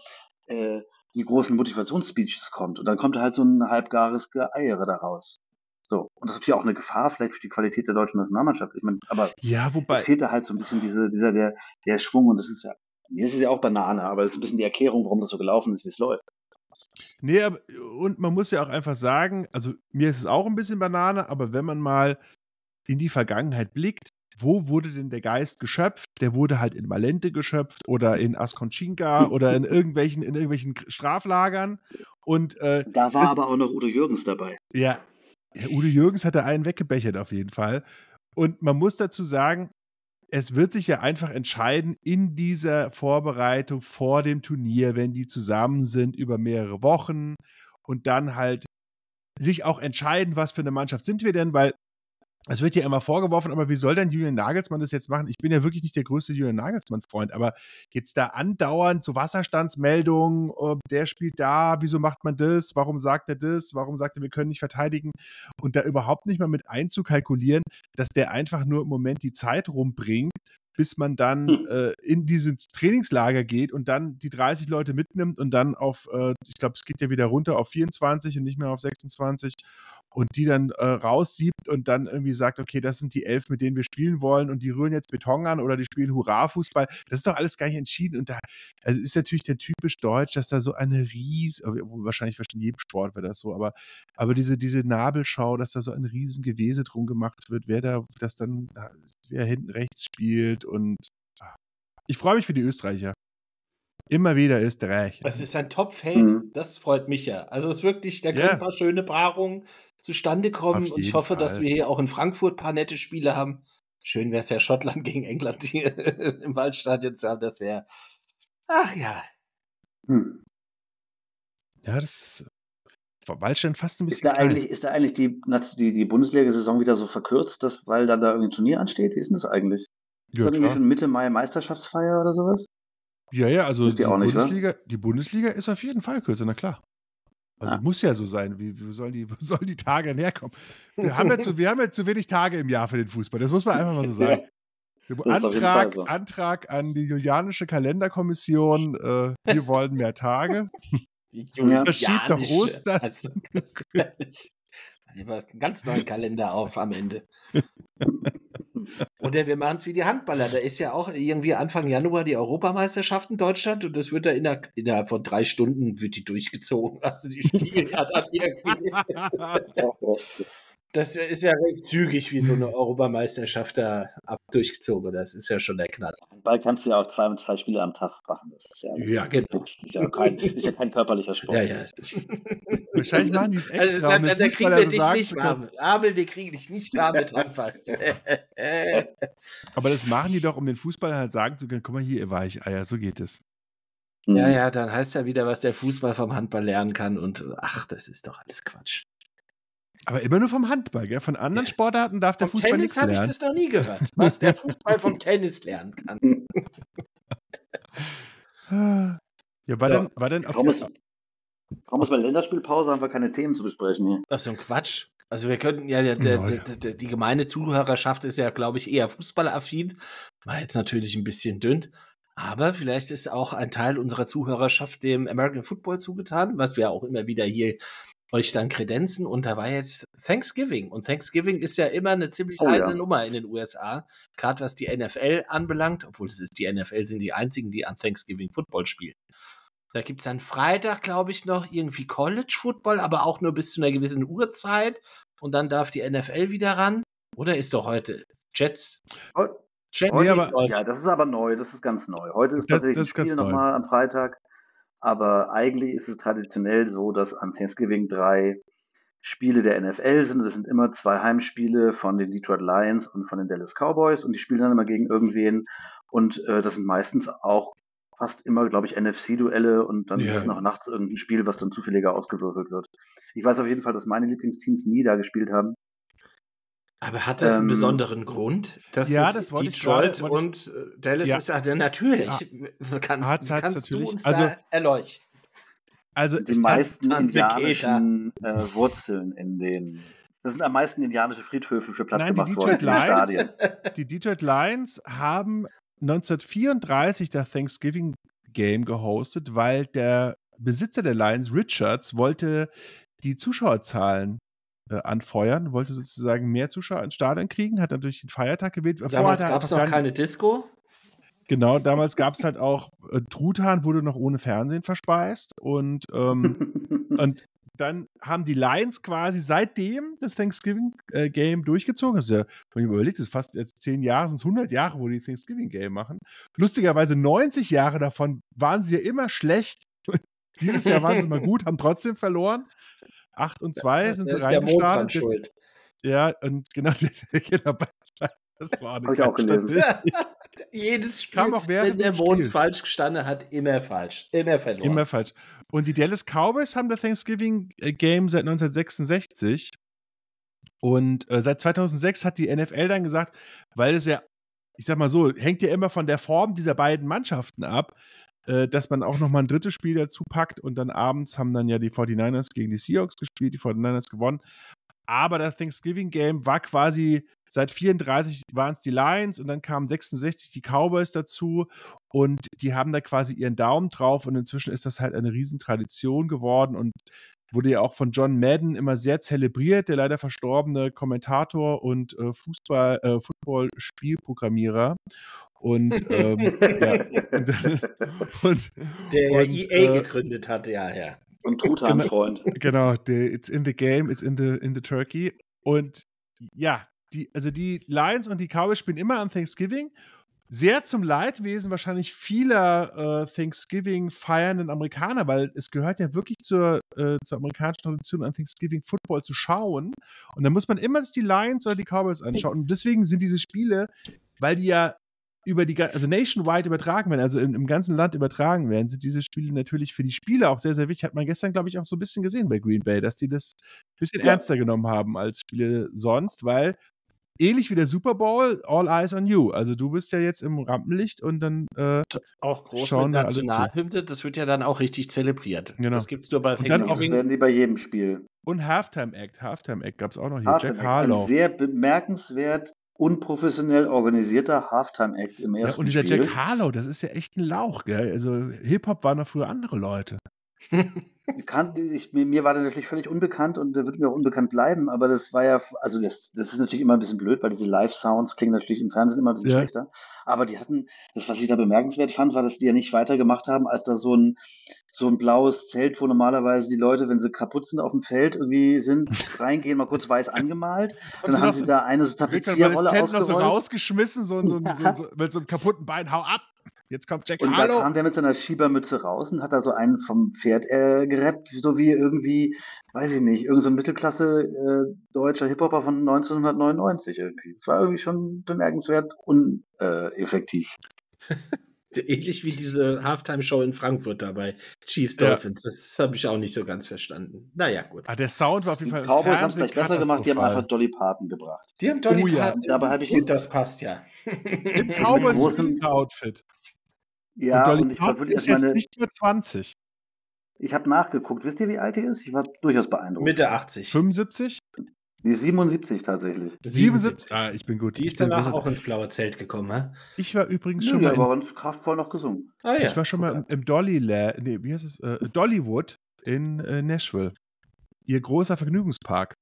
Speaker 3: äh, die großen Motivationsspeeches kommt. Und dann kommt halt so ein halbgares Geeiere daraus. So. Und das ist natürlich auch eine Gefahr vielleicht für die Qualität der deutschen Nationalmannschaft. Ich meine, aber
Speaker 2: Ja, wobei,
Speaker 3: es fehlt da halt so ein bisschen diese, dieser, der, der Schwung und das ist ja, mir ist es ja auch Banane, aber es ist ein bisschen die Erklärung, warum das so gelaufen ist, wie es läuft.
Speaker 2: Nee, aber, und man muss ja auch einfach sagen, also mir ist es auch ein bisschen Banane, aber wenn man mal in die Vergangenheit blickt, wo wurde denn der Geist geschöpft? Der wurde halt in Malente geschöpft oder in Asconchinca oder in irgendwelchen, in irgendwelchen Straflagern. Und äh,
Speaker 3: Da war
Speaker 2: Das-
Speaker 3: aber auch noch Udo Jürgens dabei.
Speaker 2: ja, Herr Udo Jürgens hatte einen weggebechert auf jeden Fall. Und man muss dazu sagen, es wird sich ja einfach entscheiden in dieser Vorbereitung vor dem Turnier, wenn die zusammen sind über mehrere Wochen und dann halt sich auch entscheiden, was für eine Mannschaft sind wir denn, weil es wird ja immer vorgeworfen, aber wie soll denn Julian Nagelsmann das jetzt machen? Ich bin ja wirklich nicht der größte Julian Nagelsmann-Freund, aber jetzt da andauernd so Wasserstandsmeldungen, der spielt da, wieso macht man das, warum sagt er das, warum sagt er, wir können nicht verteidigen und da überhaupt nicht mal mit einzukalkulieren, dass der einfach nur im Moment die Zeit rumbringt, bis man dann
Speaker 3: Hm.
Speaker 2: äh, in dieses Trainingslager geht und dann die 30 Leute mitnimmt und dann auf, äh, ich glaube, es geht ja wieder runter auf 24 und nicht mehr auf 26 und die dann äh, raussiebt und dann irgendwie sagt, okay, das sind die elf, mit denen wir spielen wollen und die rühren jetzt Beton an oder die spielen Hurra-Fußball. Das ist doch alles gar nicht entschieden und da also ist natürlich der typisch Deutsch, dass da so eine ries, obwohl wahrscheinlich in jedem Sport wäre das so, aber, aber diese, diese Nabelschau, dass da so ein riesen Gewese drum gemacht wird, wer da, das dann, wer hinten rechts spielt und ah. ich freue mich für die Österreicher. Immer wieder Österreich.
Speaker 1: Es ist ein Top-Feld,
Speaker 3: Mhm.
Speaker 1: das freut mich ja. Also es ist wirklich, da können
Speaker 2: Ja.
Speaker 1: ein paar schöne Paarungen zustande kommen und ich hoffe, dass
Speaker 2: Fall.
Speaker 1: wir hier auch in Frankfurt ein paar nette Spiele haben. Schön wäre es ja Schottland gegen England hier im Waldstadion zu haben. Das wäre, ach ja.
Speaker 3: Hm.
Speaker 2: Ja, das war Waldstein fast ein
Speaker 3: Ist
Speaker 2: bisschen
Speaker 3: da
Speaker 2: klein.
Speaker 3: eigentlich, ist da eigentlich die, die, die Bundesliga-Saison wieder so verkürzt, dass, weil dann da irgendwie ein Turnier ansteht? Wie ist denn das eigentlich?
Speaker 2: Ja,
Speaker 3: ist das schon Mitte Mai Meisterschaftsfeier oder sowas?
Speaker 2: ja, ja, also die
Speaker 3: ihr auch nicht?
Speaker 2: Bundesliga, die Bundesliga ist auf jeden Fall kürzer, na klar. Also
Speaker 3: Ah.
Speaker 2: muss ja so sein. Wie, wie, sollen die, wo sollen die Tage denn herkommen? Wir haben, ja zu, wir haben ja zu wenig Tage im Jahr für den Fußball. Das muss man einfach mal so sagen. Antrag,
Speaker 3: so.
Speaker 2: Antrag an die Julianische Kalenderkommission. Äh, wir wollen mehr Tage.
Speaker 3: Ja.
Speaker 2: Verschiebt doch
Speaker 1: Julianische.
Speaker 2: Ostern.
Speaker 1: Also, ganz ganz neuen Kalender auf am Ende. Oder wir machen es wie die Handballer. Da ist ja auch irgendwie Anfang Januar die Europameisterschaft in Deutschland und das wird da innerhalb, innerhalb von drei Stunden wird die durchgezogen. Also die spielen ja dann irgendwie. Das ist ja recht zügig, wie so eine Europameisterschaft da ab durchgezogen. Das ist ja schon der Knall.
Speaker 3: Ball kannst du ja auch zwei, zwei Spiele am Tag machen. Das ist ja, das
Speaker 1: Ja, genau.
Speaker 3: Das ist ja kein, ist ja kein körperlicher Sport.
Speaker 1: Ja, ja.
Speaker 2: Wahrscheinlich machen die es
Speaker 1: Also,
Speaker 2: extra,
Speaker 1: da,
Speaker 2: um
Speaker 1: da,
Speaker 2: den
Speaker 1: da kriegen wir dich nicht warm. Abel, wir kriegen dich nicht warm mit Handball.
Speaker 2: Aber das machen die doch, um den Fußballer halt sagen zu können, guck mal hier, ihr Weicheier, so geht es.
Speaker 3: Hm.
Speaker 1: Ja, ja, dann heißt ja wieder, was der Fußball vom Handball lernen kann und ach, das ist doch alles Quatsch.
Speaker 2: Aber immer nur vom Handball, gell? Von anderen
Speaker 1: Ja.
Speaker 2: Sportarten darf der
Speaker 1: Vom
Speaker 2: Fußball
Speaker 1: Tennis
Speaker 2: nichts
Speaker 1: habe ich
Speaker 2: lernen.
Speaker 1: das noch nie gehört, was der Fußball vom Tennis lernen kann.
Speaker 2: Ja, war
Speaker 1: So.
Speaker 2: dann, war dann auf
Speaker 3: Warum ist, warum ist bei Länderspielpause haben wir keine Themen zu besprechen hier?
Speaker 1: Was so ein Quatsch. Also wir könnten ja, der, der,
Speaker 2: Ja, ja.
Speaker 1: der, der, die gemeine Zuhörerschaft ist ja, glaube ich, eher fußballaffin. War jetzt natürlich ein bisschen dünn. Aber vielleicht ist auch ein Teil unserer Zuhörerschaft dem American Football zugetan, was wir auch immer wieder hier euch dann kredenzen. Und da war jetzt Thanksgiving. Und Thanksgiving ist ja immer eine ziemlich
Speaker 3: Oh
Speaker 1: heiße
Speaker 3: ja.
Speaker 1: Nummer in den USA, gerade was die NFL anbelangt, obwohl es ist, die NFL sind die einzigen, die an Thanksgiving Football spielen. Da gibt es dann Freitag, glaube ich, noch irgendwie College Football, aber auch nur bis zu einer gewissen Uhrzeit. Und dann darf die NFL wieder ran. Oder ist doch heute Jets?
Speaker 3: Jets nee, aber, ja, das ist aber neu, das ist ganz neu. Heute ist das, tatsächlich das Spiel nochmal am Freitag. Aber eigentlich ist es traditionell so, dass an Thanksgiving drei Spiele der NFL sind. Das sind immer zwei Heimspiele von den Detroit Lions und von den Dallas Cowboys und die spielen dann immer gegen irgendwen. Und äh, das sind meistens auch fast immer, glaube ich, NFC-Duelle und dann ja. ist noch nachts irgendein Spiel, was dann zufälliger ausgewürfelt wird. Ich weiß auf jeden Fall, dass meine Lieblingsteams nie da gespielt haben.
Speaker 1: Aber hat das ähm, einen besonderen Grund?
Speaker 2: Dass ja, das wollte
Speaker 1: Detroit ich grade, und ich, äh, Dallas ja. ist ja natürlich. Ja. Kannst,
Speaker 2: hat's, hat's
Speaker 1: kannst
Speaker 2: natürlich.
Speaker 1: du uns
Speaker 2: also,
Speaker 1: da erleuchten?
Speaker 3: Also die meisten indianischen äh, Wurzeln in den das sind am meisten indianische Friedhöfe für platt
Speaker 2: Nein,
Speaker 3: gemacht
Speaker 2: die Detroit worden Lions, Die Detroit Lions haben 1934 das Thanksgiving Game gehostet, weil der Besitzer der Lions, Richards, wollte die Zuschauerzahlen äh, anfeuern, wollte sozusagen mehr Zuschauer ins Stadion kriegen, hat dann durch den Feiertag gewählt.
Speaker 1: Damals gab es noch keine Disco.
Speaker 2: Genau, damals gab es halt auch, äh, Truthahn wurde noch ohne Fernsehen verspeist und, ähm, und dann haben die Lions quasi seitdem das Thanksgiving-Game äh, durchgezogen. Das ist ja, wenn ich überlegt, das ist fast jetzt zehn Jahre, sind es 100 Jahre, wo die Thanksgiving-Game machen. Lustigerweise 90 Jahre davon waren sie ja immer schlecht. Dieses Jahr waren sie mal gut, haben trotzdem verloren. 8 und 2 ja, sind sie reingestartet. Ja, und genau, genau
Speaker 3: das war eine Hab ich auch gelesen.
Speaker 1: Jedes Spiel, Kam auch wenn der Mond Spiel. falsch gestanden hat, immer falsch. Immer verloren.
Speaker 2: Immer falsch. Und die Dallas Cowboys haben das Thanksgiving äh, Game seit 1966. Und äh, seit 2006 hat die NFL dann gesagt, weil es ja, ich sag mal so, hängt ja immer von der Form dieser beiden Mannschaften ab, dass man auch nochmal ein drittes Spiel dazu packt. Und dann abends haben dann ja die 49ers gegen die Seahawks gespielt, die 49ers gewonnen. Aber das Thanksgiving Game war quasi seit 34 waren es die Lions und dann kamen 66 die Cowboys dazu und die haben da quasi ihren Daumen drauf und inzwischen ist das halt eine Riesentradition geworden und wurde ja auch von John Madden immer sehr zelebriert, der leider verstorbene Kommentator und äh, Fußball, äh, Football-Spielprogrammierer. Und, ähm, ja, und,
Speaker 1: und, der ja EA äh, gegründet hat, ja, ja.
Speaker 3: Und Truthahn-Freund.
Speaker 2: Genau, der, it's in the game, it's in the, in the turkey. Und ja, die, also die Lions und die Cowboys spielen immer an Thanksgiving. Sehr zum Leidwesen wahrscheinlich vieler äh, Thanksgiving feiernden Amerikaner, weil es gehört ja wirklich zur, äh, zur amerikanischen Tradition an Thanksgiving Football zu schauen. Und da muss man immer sich die Lions oder die Cowboys anschauen. Und deswegen sind diese Spiele, weil die ja über die, also nationwide übertragen werden, also im, im, ganzen Land übertragen werden, sind diese Spiele natürlich für die Spieler auch sehr, sehr wichtig. Hat man gestern, glaube ich, auch so ein bisschen gesehen bei Green Bay, dass die das ein bisschen ja. ernster genommen haben als Spiele sonst, weil ähnlich wie der Super Bowl, all eyes on you. Also du bist ja jetzt im Rampenlicht und dann äh,
Speaker 1: auch groß schauen mit Nationalhymne, das wird ja dann auch richtig zelebriert.
Speaker 2: Genau.
Speaker 1: Das gibt's nur bei
Speaker 3: und dann auch, werden die bei jedem Spiel.
Speaker 2: Und Halftime Act, Halftime Act gab es auch noch hier.
Speaker 3: Halftime Jack Harlow. Ein sehr bemerkenswert unprofessionell organisierter Halftime-Act im ersten
Speaker 2: ja, und dieser
Speaker 3: Spiel.
Speaker 2: Jack Harlow, das ist ja echt ein Lauch, gell? Also Hip-Hop waren noch früher andere Leute.
Speaker 3: Kann, ich, mir war der natürlich völlig unbekannt und der wird mir auch unbekannt bleiben, aber das war ja, also das, das ist natürlich immer ein bisschen blöd, weil diese Live-Sounds klingen natürlich im Fernsehen immer ein bisschen ja. schlechter. Aber die hatten, das, was ich da bemerkenswert fand, war, dass die ja nicht weitergemacht haben, als da so ein, so ein blaues Zelt, wo normalerweise die Leute, wenn sie kaputt sind auf dem Feld irgendwie sind, reingehen, mal kurz weiß angemalt. Und dann haben sie da eine so Tapezierrolle ausgerollt. Noch
Speaker 2: so rausgeschmissen, so, so, ja. so, mit so einem kaputten Bein, hau ab! Jetzt kommt Jack
Speaker 3: Und Harlow. da kam der mit seiner Schiebermütze raus und hat da so einen vom Pferd äh, gerappt, so wie irgendwie, weiß ich nicht, irgendein so Mittelklasse äh, deutscher Hip-Hopper von 1999 irgendwie. Das war irgendwie schon bemerkenswert uneffektiv.
Speaker 1: Ähnlich wie diese Halftime-Show in Frankfurt dabei, Chiefs Dolphins. Ja. Das habe ich auch nicht so ganz verstanden. Naja, gut.
Speaker 2: Ah, der Sound war auf jeden Fall.
Speaker 3: Die Cowboys haben es gleich besser gemacht, die haben einfach Dolly Parton gebracht.
Speaker 1: Die haben Dolly oh, Parton.
Speaker 3: Ja. Dabei habe ich.
Speaker 1: Und das passt ja.
Speaker 2: Im Cowboys Outfit.
Speaker 3: Ja,
Speaker 2: und, und ich war wirklich ist jetzt meine, nicht mehr 20.
Speaker 3: Ich habe nachgeguckt. Wisst ihr, wie alt die ist? Ich war durchaus beeindruckt.
Speaker 1: Mitte 80.
Speaker 2: 75?
Speaker 3: Die ist 77 tatsächlich.
Speaker 2: 77? Ah, ich bin gut.
Speaker 1: Die ist danach auch ins blaue Zelt gekommen, hä?
Speaker 2: Ich war übrigens schon mal.
Speaker 3: Ja, aber uns kraftvoll noch gesungen.
Speaker 2: Ah, ja. Ich war schon mal im, im Dolly, nee, wie heißt es? Äh, Dollywood in äh, Nashville. Ihr großer Vergnügungspark.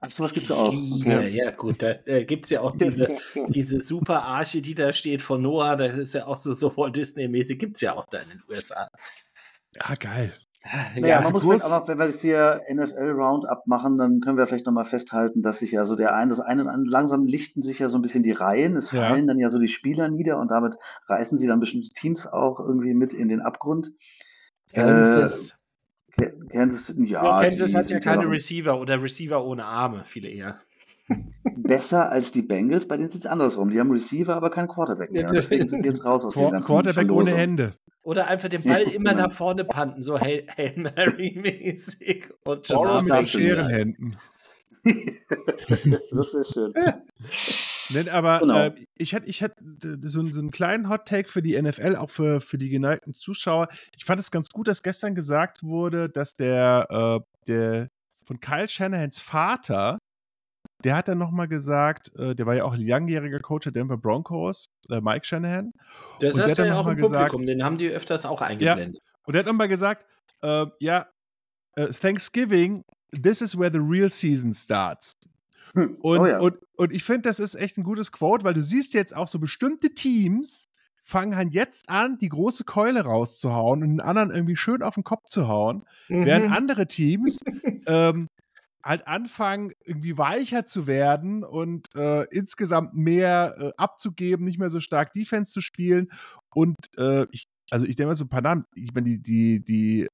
Speaker 3: Ach, sowas gibt es auch.
Speaker 1: Okay. Ja, ja, gut. Da äh, gibt es ja auch diese, diese super Arche, die da steht von Noah. Das ist ja auch so, so Walt Disney-mäßig. Gibt es ja auch da in den USA.
Speaker 2: Ja, geil.
Speaker 3: Naja, ja, man muss vielleicht aber, wenn wir jetzt hier NFL Roundup machen, dann können wir vielleicht nochmal festhalten, dass sich ja so der eine, das eine und andere, langsam lichten sich ja so ein bisschen die Reihen. Es ja. fallen dann ja so die Spieler nieder und damit reißen sie dann bestimmte Teams auch irgendwie mit in den Abgrund.
Speaker 1: Kansas.
Speaker 3: Äh, Kansas,
Speaker 1: ja. Kansas hat ja keine Receiver oder Receiver ohne Arme, viele eher.
Speaker 3: Besser als die Bengals, bei denen sieht es andersrum. Die haben Receiver, aber keinen Quarterback mehr. Deswegen sind die jetzt raus aus
Speaker 2: dem ganzen Quarterback ohne Hände.
Speaker 1: Oder einfach den Ball immer nach vorne panten, so Hail, Hail Mary-mäßig.
Speaker 2: Und Borrow mit Scherenhänden.
Speaker 3: das wäre schön.
Speaker 2: Nein, aber genau. äh, ich hatte ich hätt so, so, einen kleinen Hot-Take für die NFL, auch für, für die geneigten Zuschauer. Ich fand es ganz gut, dass gestern gesagt wurde, dass der, äh, der von Kyle Shanahans Vater der hat dann nochmal gesagt, äh, der war ja auch langjähriger Coach der Denver Broncos, äh, Mike Shanahan.
Speaker 1: Das und der hat dann ja auch im gesagt, Publikum, den haben die öfters auch eingeblendet.
Speaker 2: Ja, und der hat nochmal gesagt, äh, ja, äh, Thanksgiving, this is where the real season starts. Hm. Und, oh ja. und, und ich finde, das ist echt ein gutes Quote, weil du siehst jetzt auch so bestimmte Teams, fangen halt jetzt an, die große Keule rauszuhauen und den anderen irgendwie schön auf den Kopf zu hauen, mhm. während andere Teams ähm, halt anfangen, irgendwie weicher zu werden und äh, insgesamt mehr äh, abzugeben, nicht mehr so stark Defense zu spielen. Und äh, ich, also ich denke mal so ein paar Namen, ich meine, die, die, die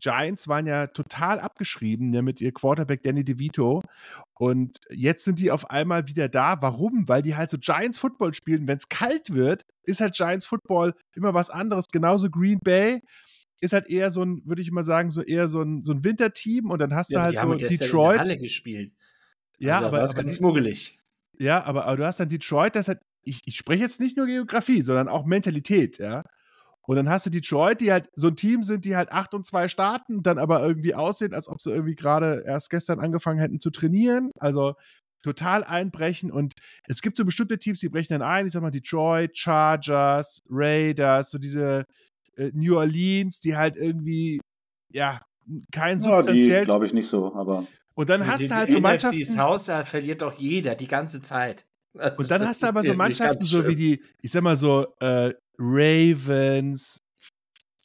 Speaker 2: Giants waren ja total abgeschrieben, ja, mit ihr Quarterback Danny DeVito. Und jetzt sind die auf einmal wieder da. Warum? Weil die halt so Giants Football spielen. Wenn es kalt wird, ist halt Giants Football immer was anderes. Genauso Green Bay ist halt eher so ein, würde ich mal sagen, so eher so ein, so ein Winterteam und dann hast ja, du halt so Detroit.
Speaker 1: Halle gespielt.
Speaker 2: Ja, also, aber.
Speaker 1: Das ist ganz muggelig.
Speaker 2: Ja, aber, aber du hast dann Detroit, das hat, ich, ich spreche jetzt nicht nur Geografie, sondern auch Mentalität, ja. Und dann hast du Detroit, die halt so ein Team sind, die halt 8 und 2 starten, dann aber irgendwie aussehen, als ob sie irgendwie gerade erst gestern angefangen hätten zu trainieren. Also total einbrechen. Und es gibt so bestimmte Teams, die brechen dann ein. Ich sag mal Detroit, Chargers, Raiders, so diese, äh, New Orleans, die halt irgendwie, ja, kein
Speaker 3: ja, substanziell. glaube ich nicht so, aber.
Speaker 2: Und dann hast du halt so Mannschaften.
Speaker 1: Dieses Haus, da verliert doch jeder die ganze Zeit.
Speaker 2: Also, und dann hast du aber so Mannschaften, so wie die, ich sag mal so, äh, Ravens,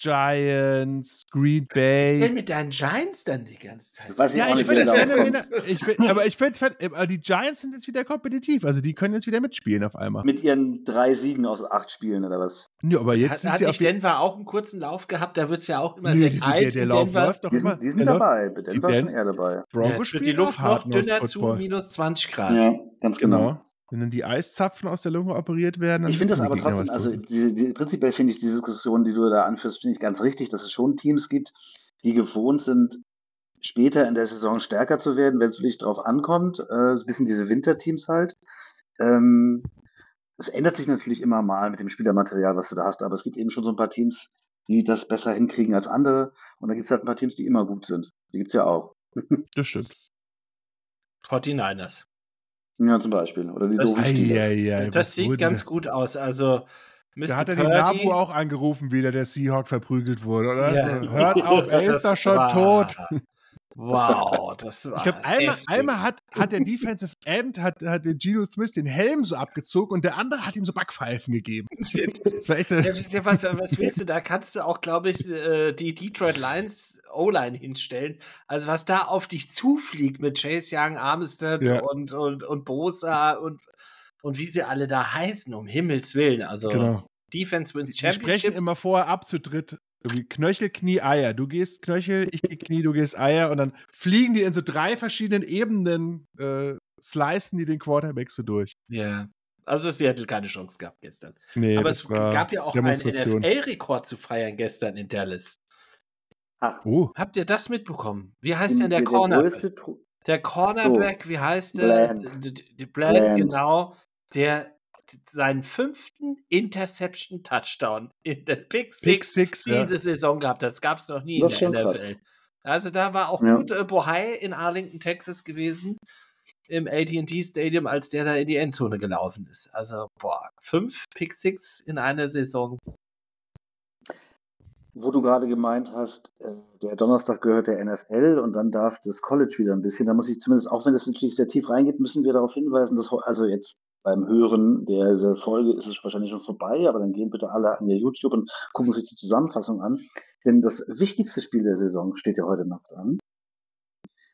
Speaker 2: Giants, Green Bay. Was
Speaker 1: denn mit deinen Giants dann die ganze Zeit?
Speaker 2: Ich ja, ich finde, find, aber ich finde, die Giants sind jetzt wieder kompetitiv. Also die können jetzt wieder mitspielen auf einmal.
Speaker 3: Mit ihren drei Siegen aus acht Spielen oder was?
Speaker 2: Ja, aber jetzt hat, sind
Speaker 1: hat
Speaker 2: sie
Speaker 1: auf Denver auch einen kurzen Lauf gehabt. Da wird es ja auch immer Nö, sehr kalt.
Speaker 3: Der, der Lauf läuft doch die immer. Sind, die sind dabei. Denver ist schon eher dabei.
Speaker 1: Broncos ja, wird die Luft noch dünner zu minus 20 Grad.
Speaker 3: Ja, ganz genau.
Speaker 2: Wenn dann die Eiszapfen aus der Lunge operiert werden.
Speaker 3: Ich finde das aber trotzdem, also die, die, prinzipiell finde ich die Diskussion, die du da anführst, finde ich ganz richtig, dass es schon Teams gibt, die gewohnt sind, später in der Saison stärker zu werden, wenn es wirklich drauf ankommt. Äh, ein bisschen diese Winterteams halt. Ähm, es ändert sich natürlich immer mal mit dem Spielermaterial, was du da hast, aber es gibt eben schon so ein paar Teams, die das besser hinkriegen als andere. Und da gibt es halt ein paar Teams, die immer gut sind. Die gibt es ja auch.
Speaker 2: das stimmt.
Speaker 1: 49ers.
Speaker 3: Ja, zum Beispiel. Oder die
Speaker 1: das, ei, das sieht ganz gut aus. Also,
Speaker 2: Mr. Da hat er den Nabu auch angerufen, wie der, der Seahawk verprügelt wurde, oder? Ja. Also, hört auf, er ist doch schon tot.
Speaker 1: Wow, das war.
Speaker 2: Ich glaube, einmal, einmal hat, hat der Defensive End, hat, hat der Gino Smith den Helm so abgezogen und der andere hat ihm so Backpfeifen gegeben.
Speaker 1: Das war echt, ja, was, was willst du? Da kannst du auch, glaube ich, äh, die Detroit Lions O-Line hinstellen. Also, was da auf dich zufliegt mit Chase Young, Armstead ja. und, und, und Bosa und, und wie sie alle da heißen, um Himmels Willen. Also, genau. Defense wins
Speaker 2: Championship. Die sprechen immer vorher ab zu dritt irgendwie Knöchel, Knie, Eier. Du gehst Knöchel, ich gehe Knie, du gehst Eier und dann fliegen die in so drei verschiedenen Ebenen, äh, slicen die den Quarterback so durch.
Speaker 1: Ja. Also Seattle keine Chance gehabt gestern. Nee, Aber es gab ja auch einen NFL-Rekord zu feiern gestern in Dallas.
Speaker 3: Ach.
Speaker 2: Oh.
Speaker 1: Habt ihr das mitbekommen? Wie heißt denn der, der Cornerback? Der Cornerback, so. wie heißt der? Bland. Bland, Bland, genau. Der seinen fünften Interception Touchdown in der Pick Six, Pick Six diese ja. Saison gehabt. Das gab es noch nie das in der NFL. Krass. Also da war auch ja. gut äh, Bohai in Arlington, Texas gewesen im AT&T Stadium, als der da in die Endzone gelaufen ist. Also boah, fünf Pick Six in einer Saison.
Speaker 3: Wo du gerade gemeint hast, äh, der Donnerstag gehört der NFL und dann darf das College wieder ein bisschen. Da muss ich zumindest, auch wenn das natürlich sehr tief reingeht, müssen wir darauf hinweisen, dass also jetzt beim Hören der, Folge ist es wahrscheinlich schon vorbei, aber dann gehen bitte alle an ihr YouTube und gucken sich die Zusammenfassung an. Denn das wichtigste Spiel der Saison steht ja heute Nacht an.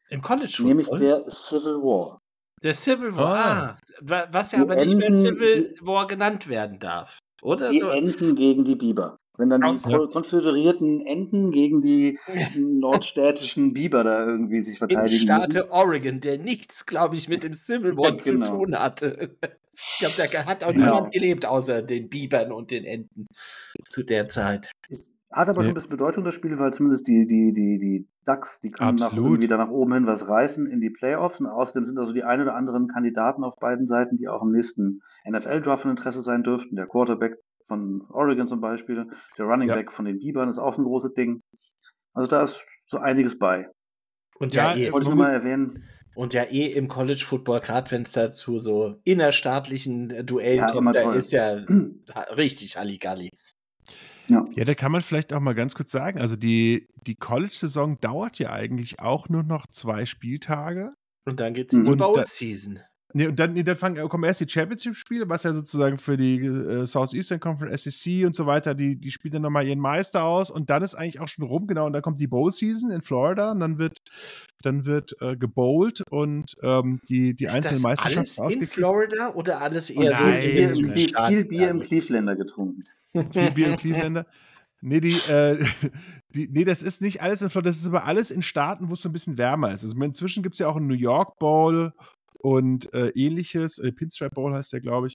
Speaker 1: Im College Football?
Speaker 3: Nämlich der Civil War.
Speaker 1: Der Civil War,
Speaker 2: Ah.
Speaker 1: ah. wa- was ja
Speaker 3: Die
Speaker 1: aber nicht mehr Civil
Speaker 3: die-
Speaker 1: War genannt werden darf. Oder
Speaker 3: Die
Speaker 1: so?
Speaker 3: Enten gegen die Biber. Wenn dann die ko- konföderierten Enten gegen die nordstädtischen Biber da irgendwie sich
Speaker 1: Im
Speaker 3: verteidigen müssen.
Speaker 1: Staate Oregon, der nichts, glaube ich, mit dem Civil War
Speaker 3: Ja,
Speaker 1: zu
Speaker 3: genau.
Speaker 1: tun hatte. Ich glaube, da hat auch
Speaker 3: Genau.
Speaker 1: niemand gelebt, außer den Bibern und den Enten zu der Zeit.
Speaker 3: Ist, hat aber
Speaker 2: Ja.
Speaker 3: schon ein bisschen Bedeutung, das Spiel, weil zumindest die, die, die, die Ducks, die können nach, da nach oben hin was reißen in die Playoffs. Und außerdem sind also die ein oder anderen Kandidaten auf beiden Seiten, die auch im nächsten NFL-Draft von Interesse sein dürften. Der Quarterback von Oregon zum Beispiel, der Running
Speaker 2: Ja.
Speaker 3: Back von den Bibern ist auch ein großes Ding. Also da ist so einiges bei.
Speaker 1: Und
Speaker 2: Ja,
Speaker 1: ja, eh,
Speaker 3: Wollte ich nur mal erwähnen.
Speaker 1: und ja eh im College Football, gerade wenn es dazu so innerstaatlichen äh, Duellen
Speaker 3: Ja,
Speaker 1: kommt, da
Speaker 3: toll.
Speaker 1: ist ja richtig Halligalli.
Speaker 2: Ja, da kann man vielleicht auch mal ganz kurz sagen, also die, die College-Saison dauert ja eigentlich auch nur noch zwei Spieltage.
Speaker 1: Und dann geht's in die Bowl-Season.
Speaker 2: Nee, und dann, nee, dann fangen, kommen erst die Championship-Spiele, was ja sozusagen für die äh, Southeastern Conference, SEC und so weiter, die, die spielen dann nochmal ihren Meister aus und dann ist eigentlich auch schon rum, genau, und dann kommt die Bowl-Season in Florida und dann wird, dann wird äh, gebowlt und ähm, die, die
Speaker 1: Ist
Speaker 2: einzelnen
Speaker 1: das
Speaker 2: Meisterschaften
Speaker 1: alles in. Florida oder alles eher
Speaker 2: Nein,
Speaker 1: so
Speaker 3: viel, im, viel, viel Bier im Clevelander getrunken.
Speaker 2: Viel Bier in Clevelander. Nee, die, äh, die, nee, das ist nicht alles in Florida, das ist aber alles in Staaten, wo es so ein bisschen wärmer ist. Also inzwischen gibt es ja auch einen New York Bowl und äh, ähnliches. Äh, Pinstripe Bowl heißt der, glaube ich.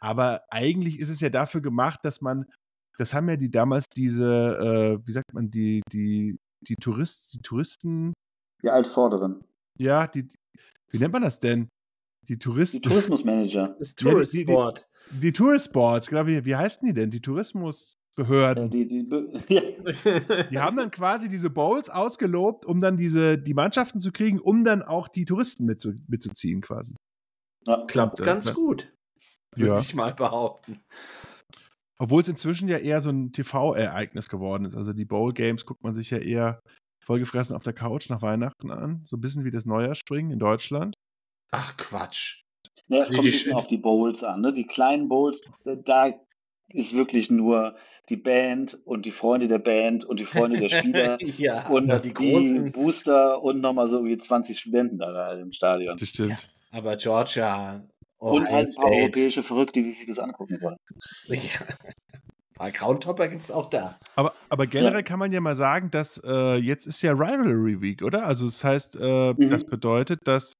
Speaker 2: Aber eigentlich ist es ja dafür gemacht, dass man, das haben ja die damals diese, äh, wie sagt man, die, die, die, Tourist, die Touristen,
Speaker 3: Die Altvorderen.
Speaker 2: ja, die, wie nennt man das denn? Die
Speaker 3: Die
Speaker 2: Touristen,
Speaker 3: Tourismusmanager.
Speaker 1: Das
Speaker 2: Ja, die-
Speaker 1: Tourist
Speaker 2: die- die-
Speaker 1: Board.
Speaker 2: die Tourist Boards, genau, wie, wie heißen die denn? Die Tourismusbehörden.
Speaker 3: Äh, die, die, ja.
Speaker 2: Die haben dann quasi diese Bowls ausgelobt, um dann diese, die Mannschaften zu kriegen, um dann auch die Touristen mitzu, mitzuziehen quasi.
Speaker 3: Ja.
Speaker 1: Klappt
Speaker 2: äh,
Speaker 1: ganz
Speaker 2: na-
Speaker 1: gut, würde
Speaker 2: Ja.
Speaker 1: ich mal behaupten.
Speaker 2: Obwohl es inzwischen ja eher so ein TV-Ereignis geworden ist. Also die Bowl-Games guckt man sich ja eher vollgefressen auf der Couch nach Weihnachten an. So ein bisschen wie das Neujahrspringen in Deutschland.
Speaker 1: Ach Quatsch.
Speaker 3: Ja, es kommt
Speaker 1: die-
Speaker 3: bisschen auf die Bowls an. Ne? Die kleinen Bowls, da ist wirklich nur die Band und die Freunde der Band und die Freunde der Spieler
Speaker 1: ja,
Speaker 3: und
Speaker 1: aber
Speaker 3: die,
Speaker 1: die großen.
Speaker 3: Booster und nochmal so wie 20 Studenten da, da im Stadion.
Speaker 2: Das stimmt.
Speaker 1: Aber Georgia.
Speaker 3: und
Speaker 1: Ohio
Speaker 3: halt ein paar europäische Verrückte, die sich das angucken wollen.
Speaker 1: Ja. Ein paar Groundhopper gibt es auch da.
Speaker 2: Aber, aber generell kann man ja mal sagen, dass äh, jetzt ist ja Rivalry Week, oder? Also das heißt, äh,
Speaker 3: Mhm.
Speaker 2: das bedeutet, dass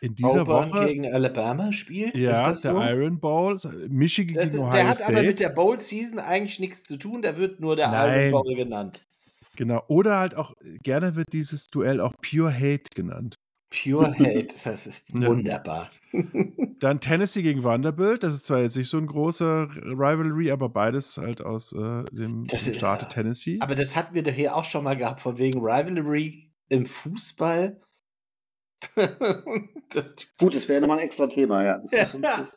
Speaker 2: in dieser
Speaker 1: Auburn
Speaker 2: Woche
Speaker 1: gegen Alabama spielt.
Speaker 2: ja,
Speaker 1: ist das
Speaker 2: der
Speaker 1: so?
Speaker 2: Iron Bowl, Michigan
Speaker 1: Das,
Speaker 2: gegen
Speaker 1: der
Speaker 2: Ohio
Speaker 1: hat
Speaker 2: State.
Speaker 1: aber mit der Bowl Season eigentlich nichts zu tun. Da wird nur der
Speaker 2: Nein.
Speaker 1: Iron Bowl genannt.
Speaker 2: Genau. Oder halt auch, gerne wird dieses Duell auch Pure Hate genannt.
Speaker 1: Pure Hate. Das ist wunderbar.
Speaker 2: Dann Tennessee gegen Vanderbilt. Das ist zwar jetzt nicht so ein großer Rivalry, aber beides halt aus äh, dem,
Speaker 1: Das
Speaker 2: dem
Speaker 1: ist-
Speaker 2: Staate Tennessee.
Speaker 1: Aber das hatten wir doch hier auch schon mal gehabt, von wegen Rivalry im Fußball. das,
Speaker 3: Gut, das wäre nochmal ein extra Thema, ja. Das ist, das,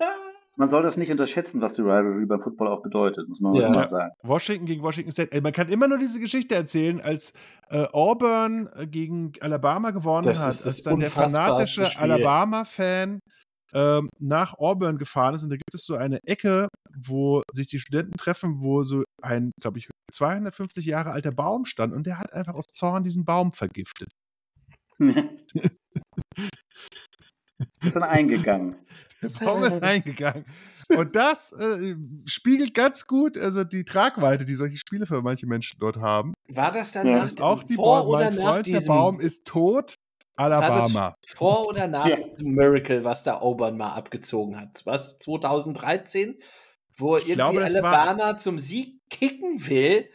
Speaker 3: man soll das nicht unterschätzen, was die Rivalry beim Football auch bedeutet, muss man
Speaker 1: Ja.
Speaker 3: mal sagen.
Speaker 2: Washington gegen Washington State. Ey, man kann immer nur diese Geschichte erzählen, als äh, Auburn äh, gegen Alabama gewonnen
Speaker 1: Das
Speaker 2: hat,
Speaker 1: ist das
Speaker 2: als dann der fanatische. Alabama-Fan ähm, nach Auburn gefahren ist und da gibt es so eine Ecke, wo sich die Studenten treffen, wo so ein, glaube ich, 250 Jahre alter Baum stand und der hat einfach aus Zorn diesen Baum vergiftet.
Speaker 3: Ist dann eingegangen.
Speaker 2: Der Baum ist reingegangen. Und das äh, spiegelt ganz gut also die Tragweite, die solche Spiele für manche Menschen dort haben.
Speaker 1: War das dann
Speaker 3: Ja.
Speaker 1: nach,
Speaker 2: ist auch die
Speaker 1: vor
Speaker 2: Baum,
Speaker 1: oder
Speaker 2: mein
Speaker 1: nach
Speaker 2: Freund, der
Speaker 1: diesem,
Speaker 2: Baum ist tot, Alabama.
Speaker 1: vor oder nach
Speaker 3: Ja.
Speaker 1: diesem Miracle, was da Auburn mal abgezogen hat? Was 2013, wo
Speaker 2: Ich
Speaker 1: irgendwie
Speaker 2: glaube, das war-
Speaker 1: Alabama zum Sieg kicken will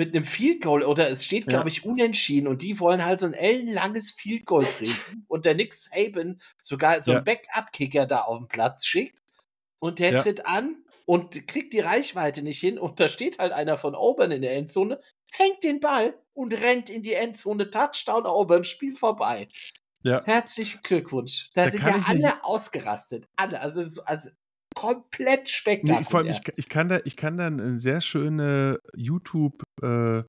Speaker 1: mit einem Field Goal oder es steht glaube ich unentschieden und die wollen halt so ein ellenlanges Field Goal trinken und der Nick Saban sogar so einen Backup Kicker da auf den Platz schickt und der
Speaker 2: Ja.
Speaker 1: tritt an und kriegt die Reichweite nicht hin und da steht halt einer von Auburn in der Endzone, fängt den Ball und rennt in die Endzone Touchdown Auburn Spiel vorbei.
Speaker 2: Ja.
Speaker 1: Herzlichen Glückwunsch. Da,
Speaker 2: Da
Speaker 1: sind ja alle
Speaker 2: nicht-
Speaker 1: ausgerastet. Alle. Also, so- also komplett
Speaker 2: Nee,
Speaker 1: spektakulär.
Speaker 2: vor allem, ich, ich, kann da, ich kann da eine sehr schöne YouTube äh,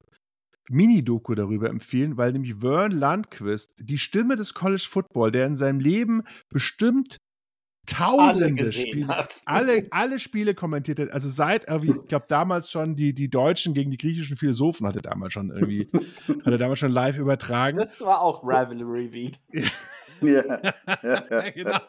Speaker 2: Mini-Doku darüber empfehlen, weil nämlich Vern Lundquist, die Stimme des College Football, der in seinem Leben bestimmt tausende alle Spiele, hat. Alle, alle Spiele kommentiert hat. Also seit, ich glaube damals schon die, die Deutschen gegen die griechischen Philosophen hatte damals schon irgendwie, hat er damals schon live übertragen.
Speaker 1: Das war auch Rivalry Week.
Speaker 2: ja. ja, genau.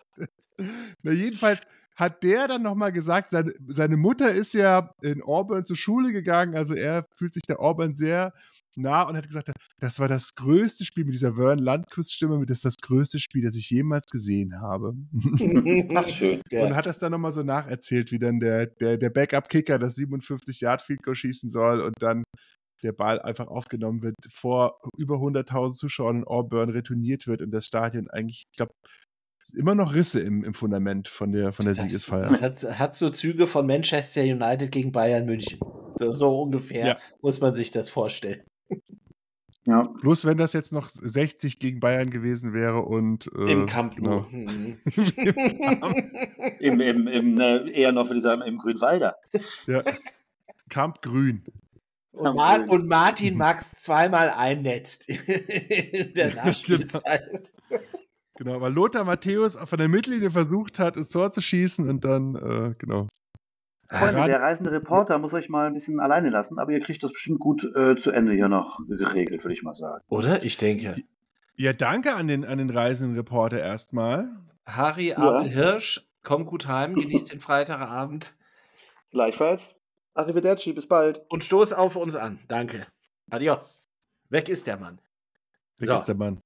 Speaker 2: Na, jedenfalls hat der dann nochmal gesagt, seine, seine Mutter ist ja in Auburn zur Schule gegangen, also er fühlt sich der Auburn sehr nah und hat gesagt, das war das größte Spiel mit dieser Vern Landquist-Stimme, das ist das größte Spiel, das ich jemals gesehen habe.
Speaker 3: Ach, schön.
Speaker 2: Und hat das dann nochmal so nacherzählt, wie dann der, der, der Backup-Kicker das 57 Yard field goal schießen soll und dann der Ball einfach aufgenommen wird, vor über 100.000 Zuschauern in Auburn retourniert wird und das Stadion eigentlich, ich glaube, immer noch Risse im, im Fundament von der, von der das, Siegesfeier.
Speaker 1: Das hat, hat, so Züge von Manchester United gegen Bayern München. So, so ungefähr ja. muss man sich das vorstellen.
Speaker 2: Ja. Bloß wenn das jetzt noch 60 gegen Bayern gewesen wäre und
Speaker 1: äh, im Camp genau.
Speaker 3: Mhm. Im, im, im, äh, eher noch, würde ich sagen, im Grünwalder.
Speaker 2: Ja. Camp Grün.
Speaker 1: Und, Mar und, Martin Max zweimal einnetzt in der genau. Nachspielzeit.
Speaker 2: Genau. weil Lothar Matthäus von der Mittellinie versucht hat, ins Tor zu schießen und dann, äh, genau,
Speaker 3: Freunde, der reisende Reporter muss euch mal ein bisschen alleine lassen, aber ihr kriegt das bestimmt gut äh, zu Ende hier noch geregelt, würde ich mal sagen.
Speaker 1: Oder? Ich denke.
Speaker 2: Ja, danke an den, an den reisenden Reporter erstmal.
Speaker 1: Harry ja. Hirsch, komm gut heim, genießt den Freitagabend.
Speaker 3: Gleichfalls. Arrivederci, bis bald.
Speaker 1: Und stoß auf uns an. Danke. Adios. Weg ist der Mann.
Speaker 2: Weg so. ist der Mann.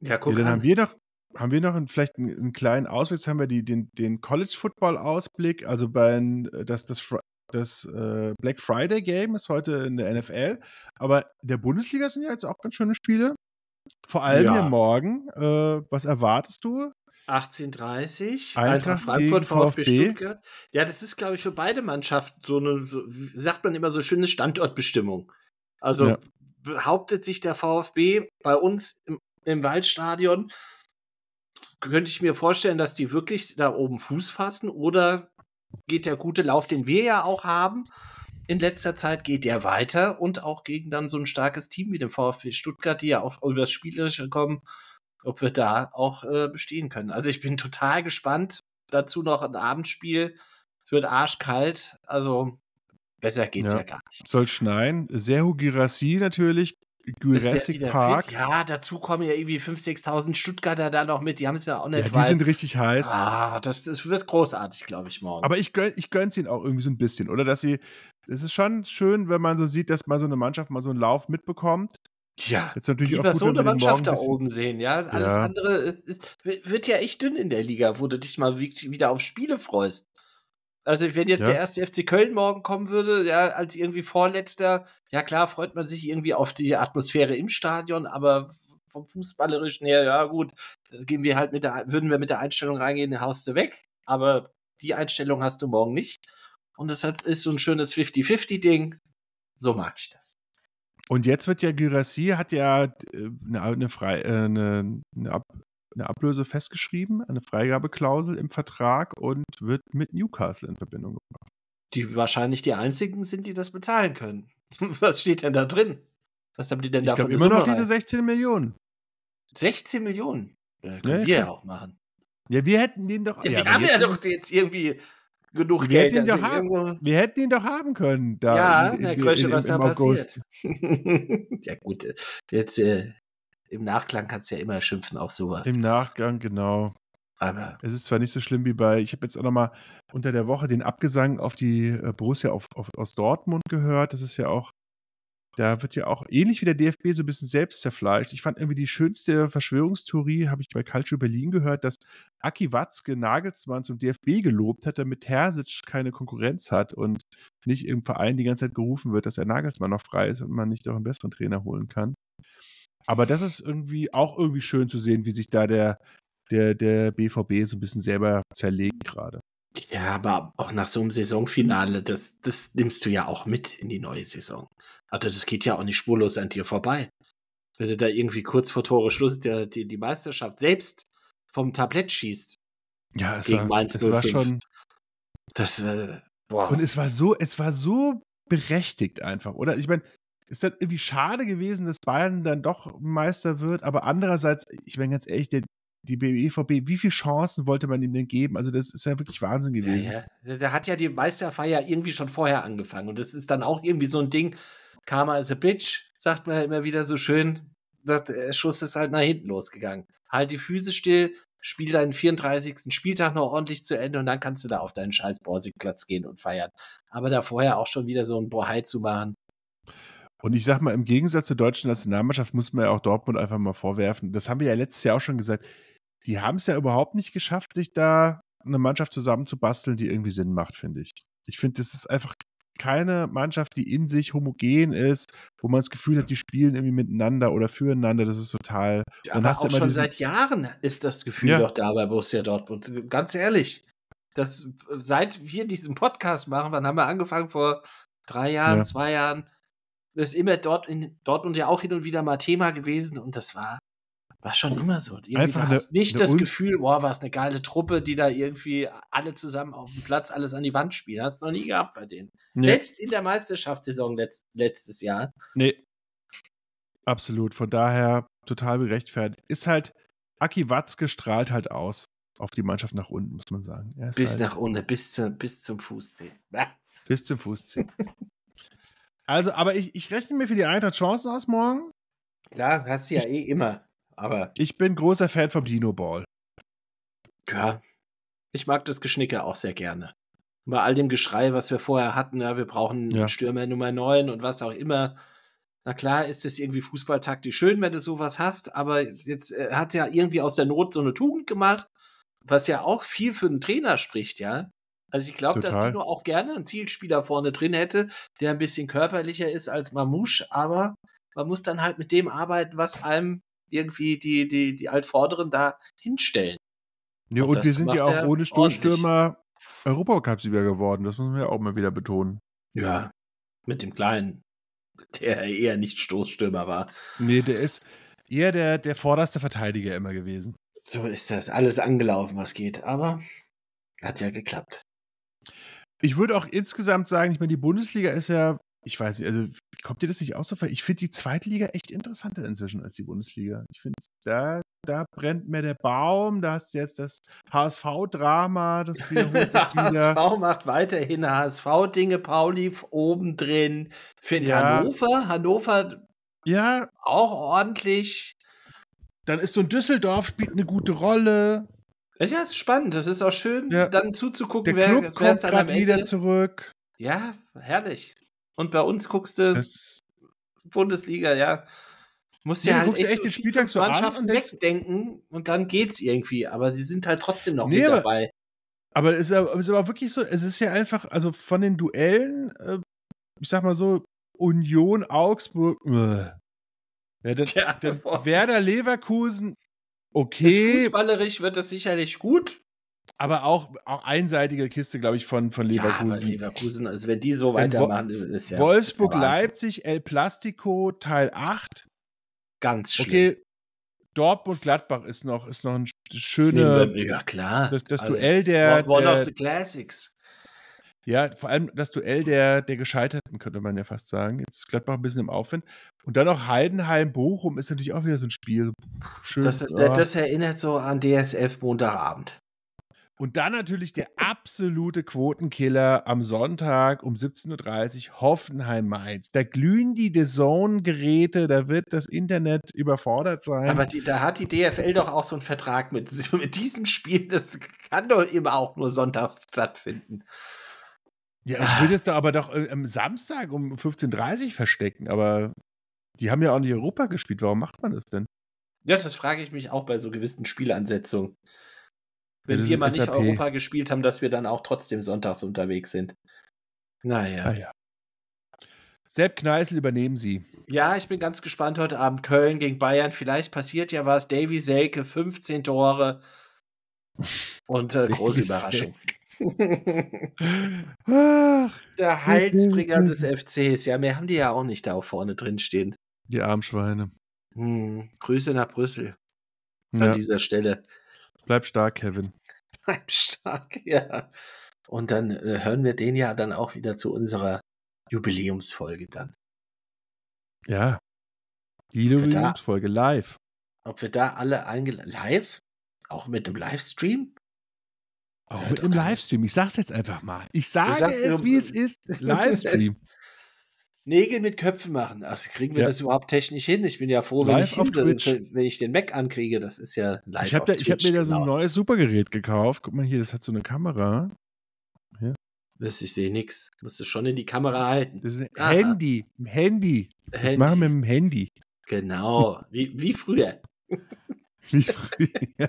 Speaker 1: Ja, guck
Speaker 2: ja, dann an. haben wir doch haben wir noch einen, vielleicht einen, einen, kleinen Ausblick? Jetzt haben wir die, den, den College-Football-Ausblick. Also bei, das, das, das äh, Black Friday-Game ist heute in der NFL. Aber in der Bundesliga sind ja jetzt auch ganz schöne Spiele. Vor allem ja. hier morgen. Äh, was erwartest du?
Speaker 1: 18:30 Eintracht, Frankfurt, VfB, VfB, Stuttgart. Ja, das ist, glaube ich, für beide Mannschaften so eine, so, sagt man immer so schöne Standortbestimmung. Also ja. behauptet sich der VfB bei uns im, im Waldstadion könnte ich mir vorstellen, dass die wirklich da oben Fuß fassen oder geht der gute Lauf, den wir ja auch haben, in letzter Zeit geht der weiter und auch gegen dann so ein starkes Team wie dem VfB Stuttgart, die ja auch über das Spielerische kommen, ob wir da auch äh, bestehen können. Also ich bin total gespannt. Dazu noch ein Abendspiel. Es wird arschkalt. Also besser geht's ja, ja gar nicht.
Speaker 2: Soll schneien. Serhu Girassi natürlich Jurassic Park.
Speaker 1: Fit? Ja, dazu kommen ja irgendwie 5.000, 6.000 Stuttgarter da noch mit. Die haben es ja auch nicht. Ja,
Speaker 2: die sind richtig heiß.
Speaker 1: Ah, das, das wird großartig, glaube ich, morgen.
Speaker 2: Aber ich, gönn, ich gönn's ihnen auch irgendwie so ein bisschen, oder? Dass sie. Es ist schon schön, wenn man so sieht, dass mal so eine Mannschaft mal so einen Lauf mitbekommt.
Speaker 1: Ja, Jetzt natürlich lieber auch gut, so eine Mannschaft da oben sehen, ja. Alles ja. andere ist, wird ja echt dünn in der Liga, wo du dich mal wieder auf Spiele freust. Also, wenn jetzt ja. der erste FC Köln morgen kommen würde, ja, als irgendwie Vorletzter, ja klar, freut man sich irgendwie auf die Atmosphäre im Stadion, aber vom Fußballerischen her, ja gut, gehen wir halt mit der, würden wir mit der Einstellung reingehen, haust du weg. Aber die Einstellung hast du morgen nicht. Und das ist so ein schönes 50-50-Ding. So mag ich das.
Speaker 2: Und jetzt wird ja Gyrassi hat ja eine, eine, Frei, äh, eine, eine Ab, eine Ablöse festgeschrieben, eine Freigabeklausel im Vertrag und wird mit Newcastle in Verbindung gebracht.
Speaker 1: Die wahrscheinlich die einzigen sind, die das bezahlen können. Was steht denn da drin? Was haben die denn da
Speaker 2: Ich glaube immer noch diese 16 Millionen.
Speaker 1: 16 Millionen? Ja, können ja, wir ja auch machen.
Speaker 2: Ja, wir hätten den doch.
Speaker 1: Ja, wir haben ja doch jetzt irgendwie genug
Speaker 2: wir
Speaker 1: Geld.
Speaker 2: Hätten also haben, wir hätten ihn doch haben können. Da
Speaker 1: ja, in, in, Herr Krösche, was da passiert. ja, gut. Jetzt äh, im Nachklang kannst du ja immer schimpfen auf sowas.
Speaker 2: Im Nachgang, genau. Aber es ist zwar nicht so schlimm wie bei, ich habe jetzt auch nochmal unter der Woche den Abgesang auf die äh, Borussia auf, auf, aus Dortmund gehört. Das ist ja auch, da wird ja auch ähnlich wie der DFB so ein bisschen selbst zerfleischt. Ich fand irgendwie die schönste Verschwörungstheorie, habe ich bei Calcio Berlin gehört, dass Aki Watzke Nagelsmann zum DFB gelobt hat, damit Terzic keine Konkurrenz hat und nicht im Verein die ganze Zeit gerufen wird, dass der Nagelsmann noch frei ist und man nicht auch einen besseren Trainer holen kann. Aber das ist irgendwie auch irgendwie schön zu sehen, wie sich da der, der, der BVB so ein bisschen selber zerlegt gerade.
Speaker 1: Ja, aber auch nach so einem Saisonfinale, das, das nimmst du ja auch mit in die neue Saison. Also das geht ja auch nicht spurlos an dir vorbei. Wenn du da irgendwie kurz vor Tore Schluss der, die, die Meisterschaft selbst vom Tablett schießt.
Speaker 2: Ja, es, war, Mainz es war schon.
Speaker 1: Das, äh,
Speaker 2: boah. Und es war so, es war so berechtigt einfach, oder? Ich meine, ist das irgendwie schade gewesen, dass Bayern dann doch Meister wird, aber andererseits, ich meine ganz ehrlich, der, die BEVB, wie viele Chancen wollte man ihm denn geben? Also, das ist ja wirklich Wahnsinn gewesen.
Speaker 1: Ja, ja. Der hat ja die Meisterfeier irgendwie schon vorher angefangen. Und das ist dann auch irgendwie so ein Ding. Karma is a bitch, sagt man ja immer wieder so schön. Der Schuss ist halt nach hinten losgegangen. Halt die Füße still, spiel deinen 34. Spieltag noch ordentlich zu Ende und dann kannst du da auf deinen scheiß Borsigplatz gehen und feiern. Aber da vorher auch schon wieder so ein Bohai zu machen.
Speaker 2: Und ich sag mal, im Gegensatz zur deutschen Nationalmannschaft muss man ja auch Dortmund einfach mal vorwerfen. Das haben wir ja letztes Jahr auch schon gesagt. Die haben es ja überhaupt nicht geschafft, sich da eine Mannschaft zusammenzubasteln, die irgendwie Sinn macht, finde ich. Ich finde, das ist einfach keine Mannschaft, die in sich homogen ist, wo man das Gefühl hat, die spielen irgendwie miteinander oder füreinander. Das ist total.
Speaker 1: Ja, aber auch schon seit Jahren ist das Gefühl ja. doch da bei Borussia Dortmund. Ganz ehrlich, das, seit wir diesen Podcast machen, wann haben wir angefangen? Vor drei Jahren, ja. zwei Jahren. Das ist immer dort in Dortmund ja auch hin und wieder mal Thema gewesen und das war war schon immer so. Irgendwie Einfach du hast eine, nicht eine das Gefühl, boah, war es eine geile Truppe, die da irgendwie alle zusammen auf dem Platz alles an die Wand spielen. Hast du noch nie gehabt bei denen. Nee. Selbst in der Meisterschaftssaison letzt, letztes Jahr.
Speaker 2: Nee. Absolut. Von daher total gerechtfertigt. Ist halt, Aki Watzke strahlt halt aus auf die Mannschaft nach unten, muss man sagen.
Speaker 1: bis
Speaker 2: halt
Speaker 1: nach unten, bis, zu, bis zum Fußzeh.
Speaker 2: bis zum Fußzeh. Also, aber ich, ich rechne mir für die Eintracht Chancen aus morgen.
Speaker 1: Klar, hast du ja ich, eh immer. Aber
Speaker 2: ich bin großer Fan vom Dino Ball.
Speaker 1: Ja, ich mag das Geschnicke auch sehr gerne. Bei all dem Geschrei, was wir vorher hatten, ja, wir brauchen ja. Stürmer Nummer 9 und was auch immer. Na klar ist es irgendwie fußballtaktisch schön, wenn du sowas hast, aber jetzt äh, hat ja irgendwie aus der Not so eine Tugend gemacht, was ja auch viel für einen Trainer spricht, ja. Also ich glaube, dass Dino auch gerne einen Zielspieler vorne drin hätte, der ein bisschen körperlicher ist als Mamouche, aber man muss dann halt mit dem arbeiten, was einem irgendwie die, die, die Altvorderen da hinstellen.
Speaker 2: Ja, und, und wir sind ja auch ohne Stoßstürmer Europacup-Sieger geworden. Das müssen wir auch mal wieder betonen.
Speaker 1: Ja, mit dem Kleinen, der eher nicht Stoßstürmer war.
Speaker 2: Nee, der ist eher der, der vorderste Verteidiger immer gewesen.
Speaker 1: So ist das. Alles angelaufen, was geht. Aber hat ja geklappt.
Speaker 2: Ich würde auch insgesamt sagen, ich meine, die Bundesliga ist ja ich weiß nicht, also kommt dir das nicht vor? Ich finde die zweite Liga echt interessanter inzwischen als die Bundesliga. Ich finde, da, da brennt mehr der Baum, da hast du jetzt das HSV-Drama, das wiederholt sich
Speaker 1: wieder. HSV macht weiterhin HSV-Dinge, Pauli oben drin. Finde ja. Hannover, Hannover
Speaker 2: ja.
Speaker 1: auch ordentlich.
Speaker 2: Dann ist so ein Düsseldorf, spielt eine gute Rolle.
Speaker 1: Ja, ist spannend. Das ist auch schön, ja. dann zuzugucken,
Speaker 2: der Club wer, kommt gerade wieder zurück.
Speaker 1: Ja, herrlich. Und bei uns guckst du das Bundesliga, ja. Musst ja, halt echt, echt den Spieltag so Mannschaften an wegdenken und dann geht's irgendwie. Aber sie sind halt trotzdem noch nee, mit dabei.
Speaker 2: Aber es ist, aber ist aber wirklich so, es ist ja einfach, also von den Duellen, äh, ich sag mal so, Union, Augsburg, äh. Ja, dann, ja, dann Werder Leverkusen, okay.
Speaker 1: Fußballerisch wird das sicherlich gut.
Speaker 2: Aber auch, auch einseitige Kiste, glaube ich, von, von Leverkusen. Ja,
Speaker 1: Leverkusen, also wenn die so weitermachen, ist
Speaker 2: ja. Wolfsburg, Leipzig, El Plastico, Teil 8.
Speaker 1: Ganz schön. Okay,
Speaker 2: Dortmund, Gladbach ist noch, ist noch ein schöne.
Speaker 1: Ja, klar.
Speaker 2: Das, das also, Duell der.
Speaker 1: One
Speaker 2: der,
Speaker 1: of the Classics.
Speaker 2: Ja, vor allem das Duell der, der Gescheiterten, könnte man ja fast sagen. Jetzt ist Gladbach ein bisschen im Aufwind. Und dann noch Heidenheim, Bochum ist natürlich auch wieder so ein Spiel.
Speaker 1: Schön. Das, ist, ja. das erinnert so an DSF Montagabend.
Speaker 2: Und dann natürlich der absolute Quotenkiller am Sonntag um 17.30 Uhr, Hoffenheim-Mainz. Da glühen die The Zone-Geräte, da wird das Internet überfordert sein.
Speaker 1: Aber die, da hat die DFL doch auch so einen Vertrag mit, mit diesem Spiel. Das kann doch immer auch nur sonntags stattfinden.
Speaker 2: Ja, ich will das da aber doch äh, am Samstag um 15.30 Uhr verstecken, aber die haben ja auch nicht Europa gespielt. Warum macht man das denn?
Speaker 1: Ja, das frage ich mich auch bei so gewissen Spielansetzungen wenn ja, wir mal nicht Europa gespielt haben, dass wir dann auch trotzdem sonntags unterwegs sind. Naja. Ah, ja.
Speaker 2: Sepp Kneißl übernehmen Sie.
Speaker 1: Ja, ich bin ganz gespannt heute Abend. Köln gegen Bayern. Vielleicht passiert ja was. Davy Selke, 15 Tore. Und äh, große Überraschung. Der Heilsbringer des FCs. Ja, mehr haben die ja auch nicht da auch vorne drin stehen.
Speaker 2: Die Armschweine.
Speaker 1: Hm, Grüße nach Brüssel. Ja. An dieser Stelle.
Speaker 2: Bleib stark, Kevin.
Speaker 1: Bleib stark, ja. Und dann äh, hören wir den ja dann auch wieder zu unserer Jubiläumsfolge dann.
Speaker 2: Ja. Die Jubiläumsfolge live.
Speaker 1: Ob wir da alle eingeladen. Live? Auch mit dem Livestream?
Speaker 2: Auch
Speaker 1: Ja,
Speaker 2: mit einem. Livestream. Ich sag's jetzt einfach mal. Ich sage es, wie es ist. Livestream.
Speaker 1: Nägel mit Köpfen machen. Ach, kriegen wir
Speaker 2: Ja.
Speaker 1: das überhaupt technisch hin? Ich bin ja froh, wenn ich, wenn ich den Mac ankriege. Das ist ja live
Speaker 2: Ich habe hab mir da so ein
Speaker 1: genau.
Speaker 2: neues Supergerät gekauft. Guck mal hier, das hat so eine Kamera.
Speaker 1: Das- Ich sehe nichts. Musst du schon in die Kamera halten.
Speaker 2: Das ist ein. Handy. Handy. Das
Speaker 1: Handy.
Speaker 2: machen wir mit dem Handy.
Speaker 1: Genau, wie, wie früher.
Speaker 2: Wie früher.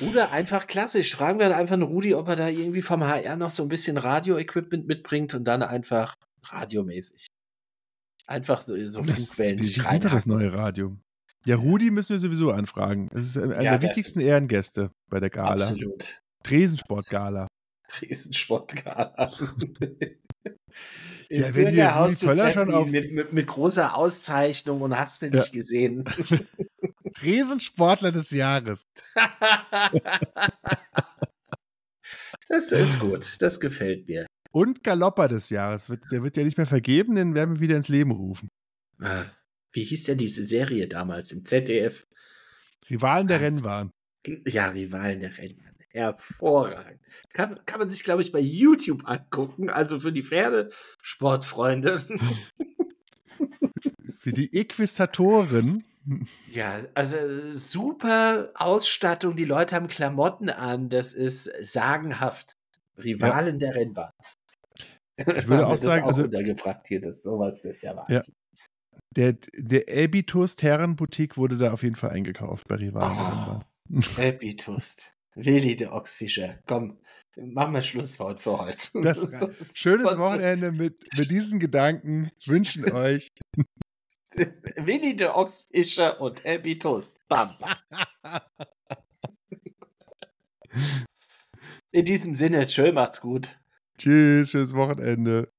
Speaker 1: Oder einfach klassisch. Fragen wir einfach einen Rudi, ob er da irgendwie vom HR noch so ein bisschen Radio-Equipment mitbringt und dann einfach radiomäßig. Einfach so, so Funkwellen
Speaker 2: wie sind da das neue Radio? Ja, Rudi müssen wir sowieso anfragen. Das ist einer
Speaker 1: Ja,
Speaker 2: der wichtigsten Ehrengäste bei der Gala.
Speaker 1: Absolut.
Speaker 2: Tresensport-Gala.
Speaker 1: Dresden-Sportgala. Im
Speaker 2: Ja, wenn
Speaker 1: zu
Speaker 2: Völler schon auf-
Speaker 1: mit, mit, mit großer Auszeichnung und hast du
Speaker 2: Ja.
Speaker 1: nicht gesehen.
Speaker 2: Tresensportler des Jahres.
Speaker 1: das ist gut, das gefällt mir.
Speaker 2: Und Galopper des Jahres. Der wird ja nicht mehr vergeben, den werden wir wieder ins Leben rufen.
Speaker 1: Ah, Wie hieß denn diese Serie damals im ZDF?
Speaker 2: Rivalen der
Speaker 1: Wahnsinn.
Speaker 2: Rennbahn.
Speaker 1: Ja, Rivalen der Rennbahn. Hervorragend. Kann, kann man sich, glaube ich, bei YouTube angucken. Also für die Pferdesportfreunde.
Speaker 2: Für die Equistatoren.
Speaker 1: Ja, also super Ausstattung. Die Leute haben Klamotten an. Das ist sagenhaft. Rivalen der Rennbahn.
Speaker 2: Ich würde auch
Speaker 1: Das
Speaker 2: sagen,
Speaker 1: auch
Speaker 2: also-
Speaker 1: untergebracht hier, das sowas, das ist ja Wahnsinn.
Speaker 2: Der, der Abitus Terrenboutique wurde da auf jeden Fall eingekauft bei Rivalen der
Speaker 1: Oh. Toast. Willi der Ochsfischer. Komm, machen wir Schlusswort für heute.
Speaker 2: Das-
Speaker 1: Sonst-
Speaker 2: Schönes
Speaker 1: sonst-
Speaker 2: Wochenende mit, mit diesen Gedanken wünschen euch.
Speaker 1: Willi der Ochsfischer und Happy Toast. Bam. In diesem Sinne, tschö, macht's gut.
Speaker 2: Tschüss, schönes Wochenende.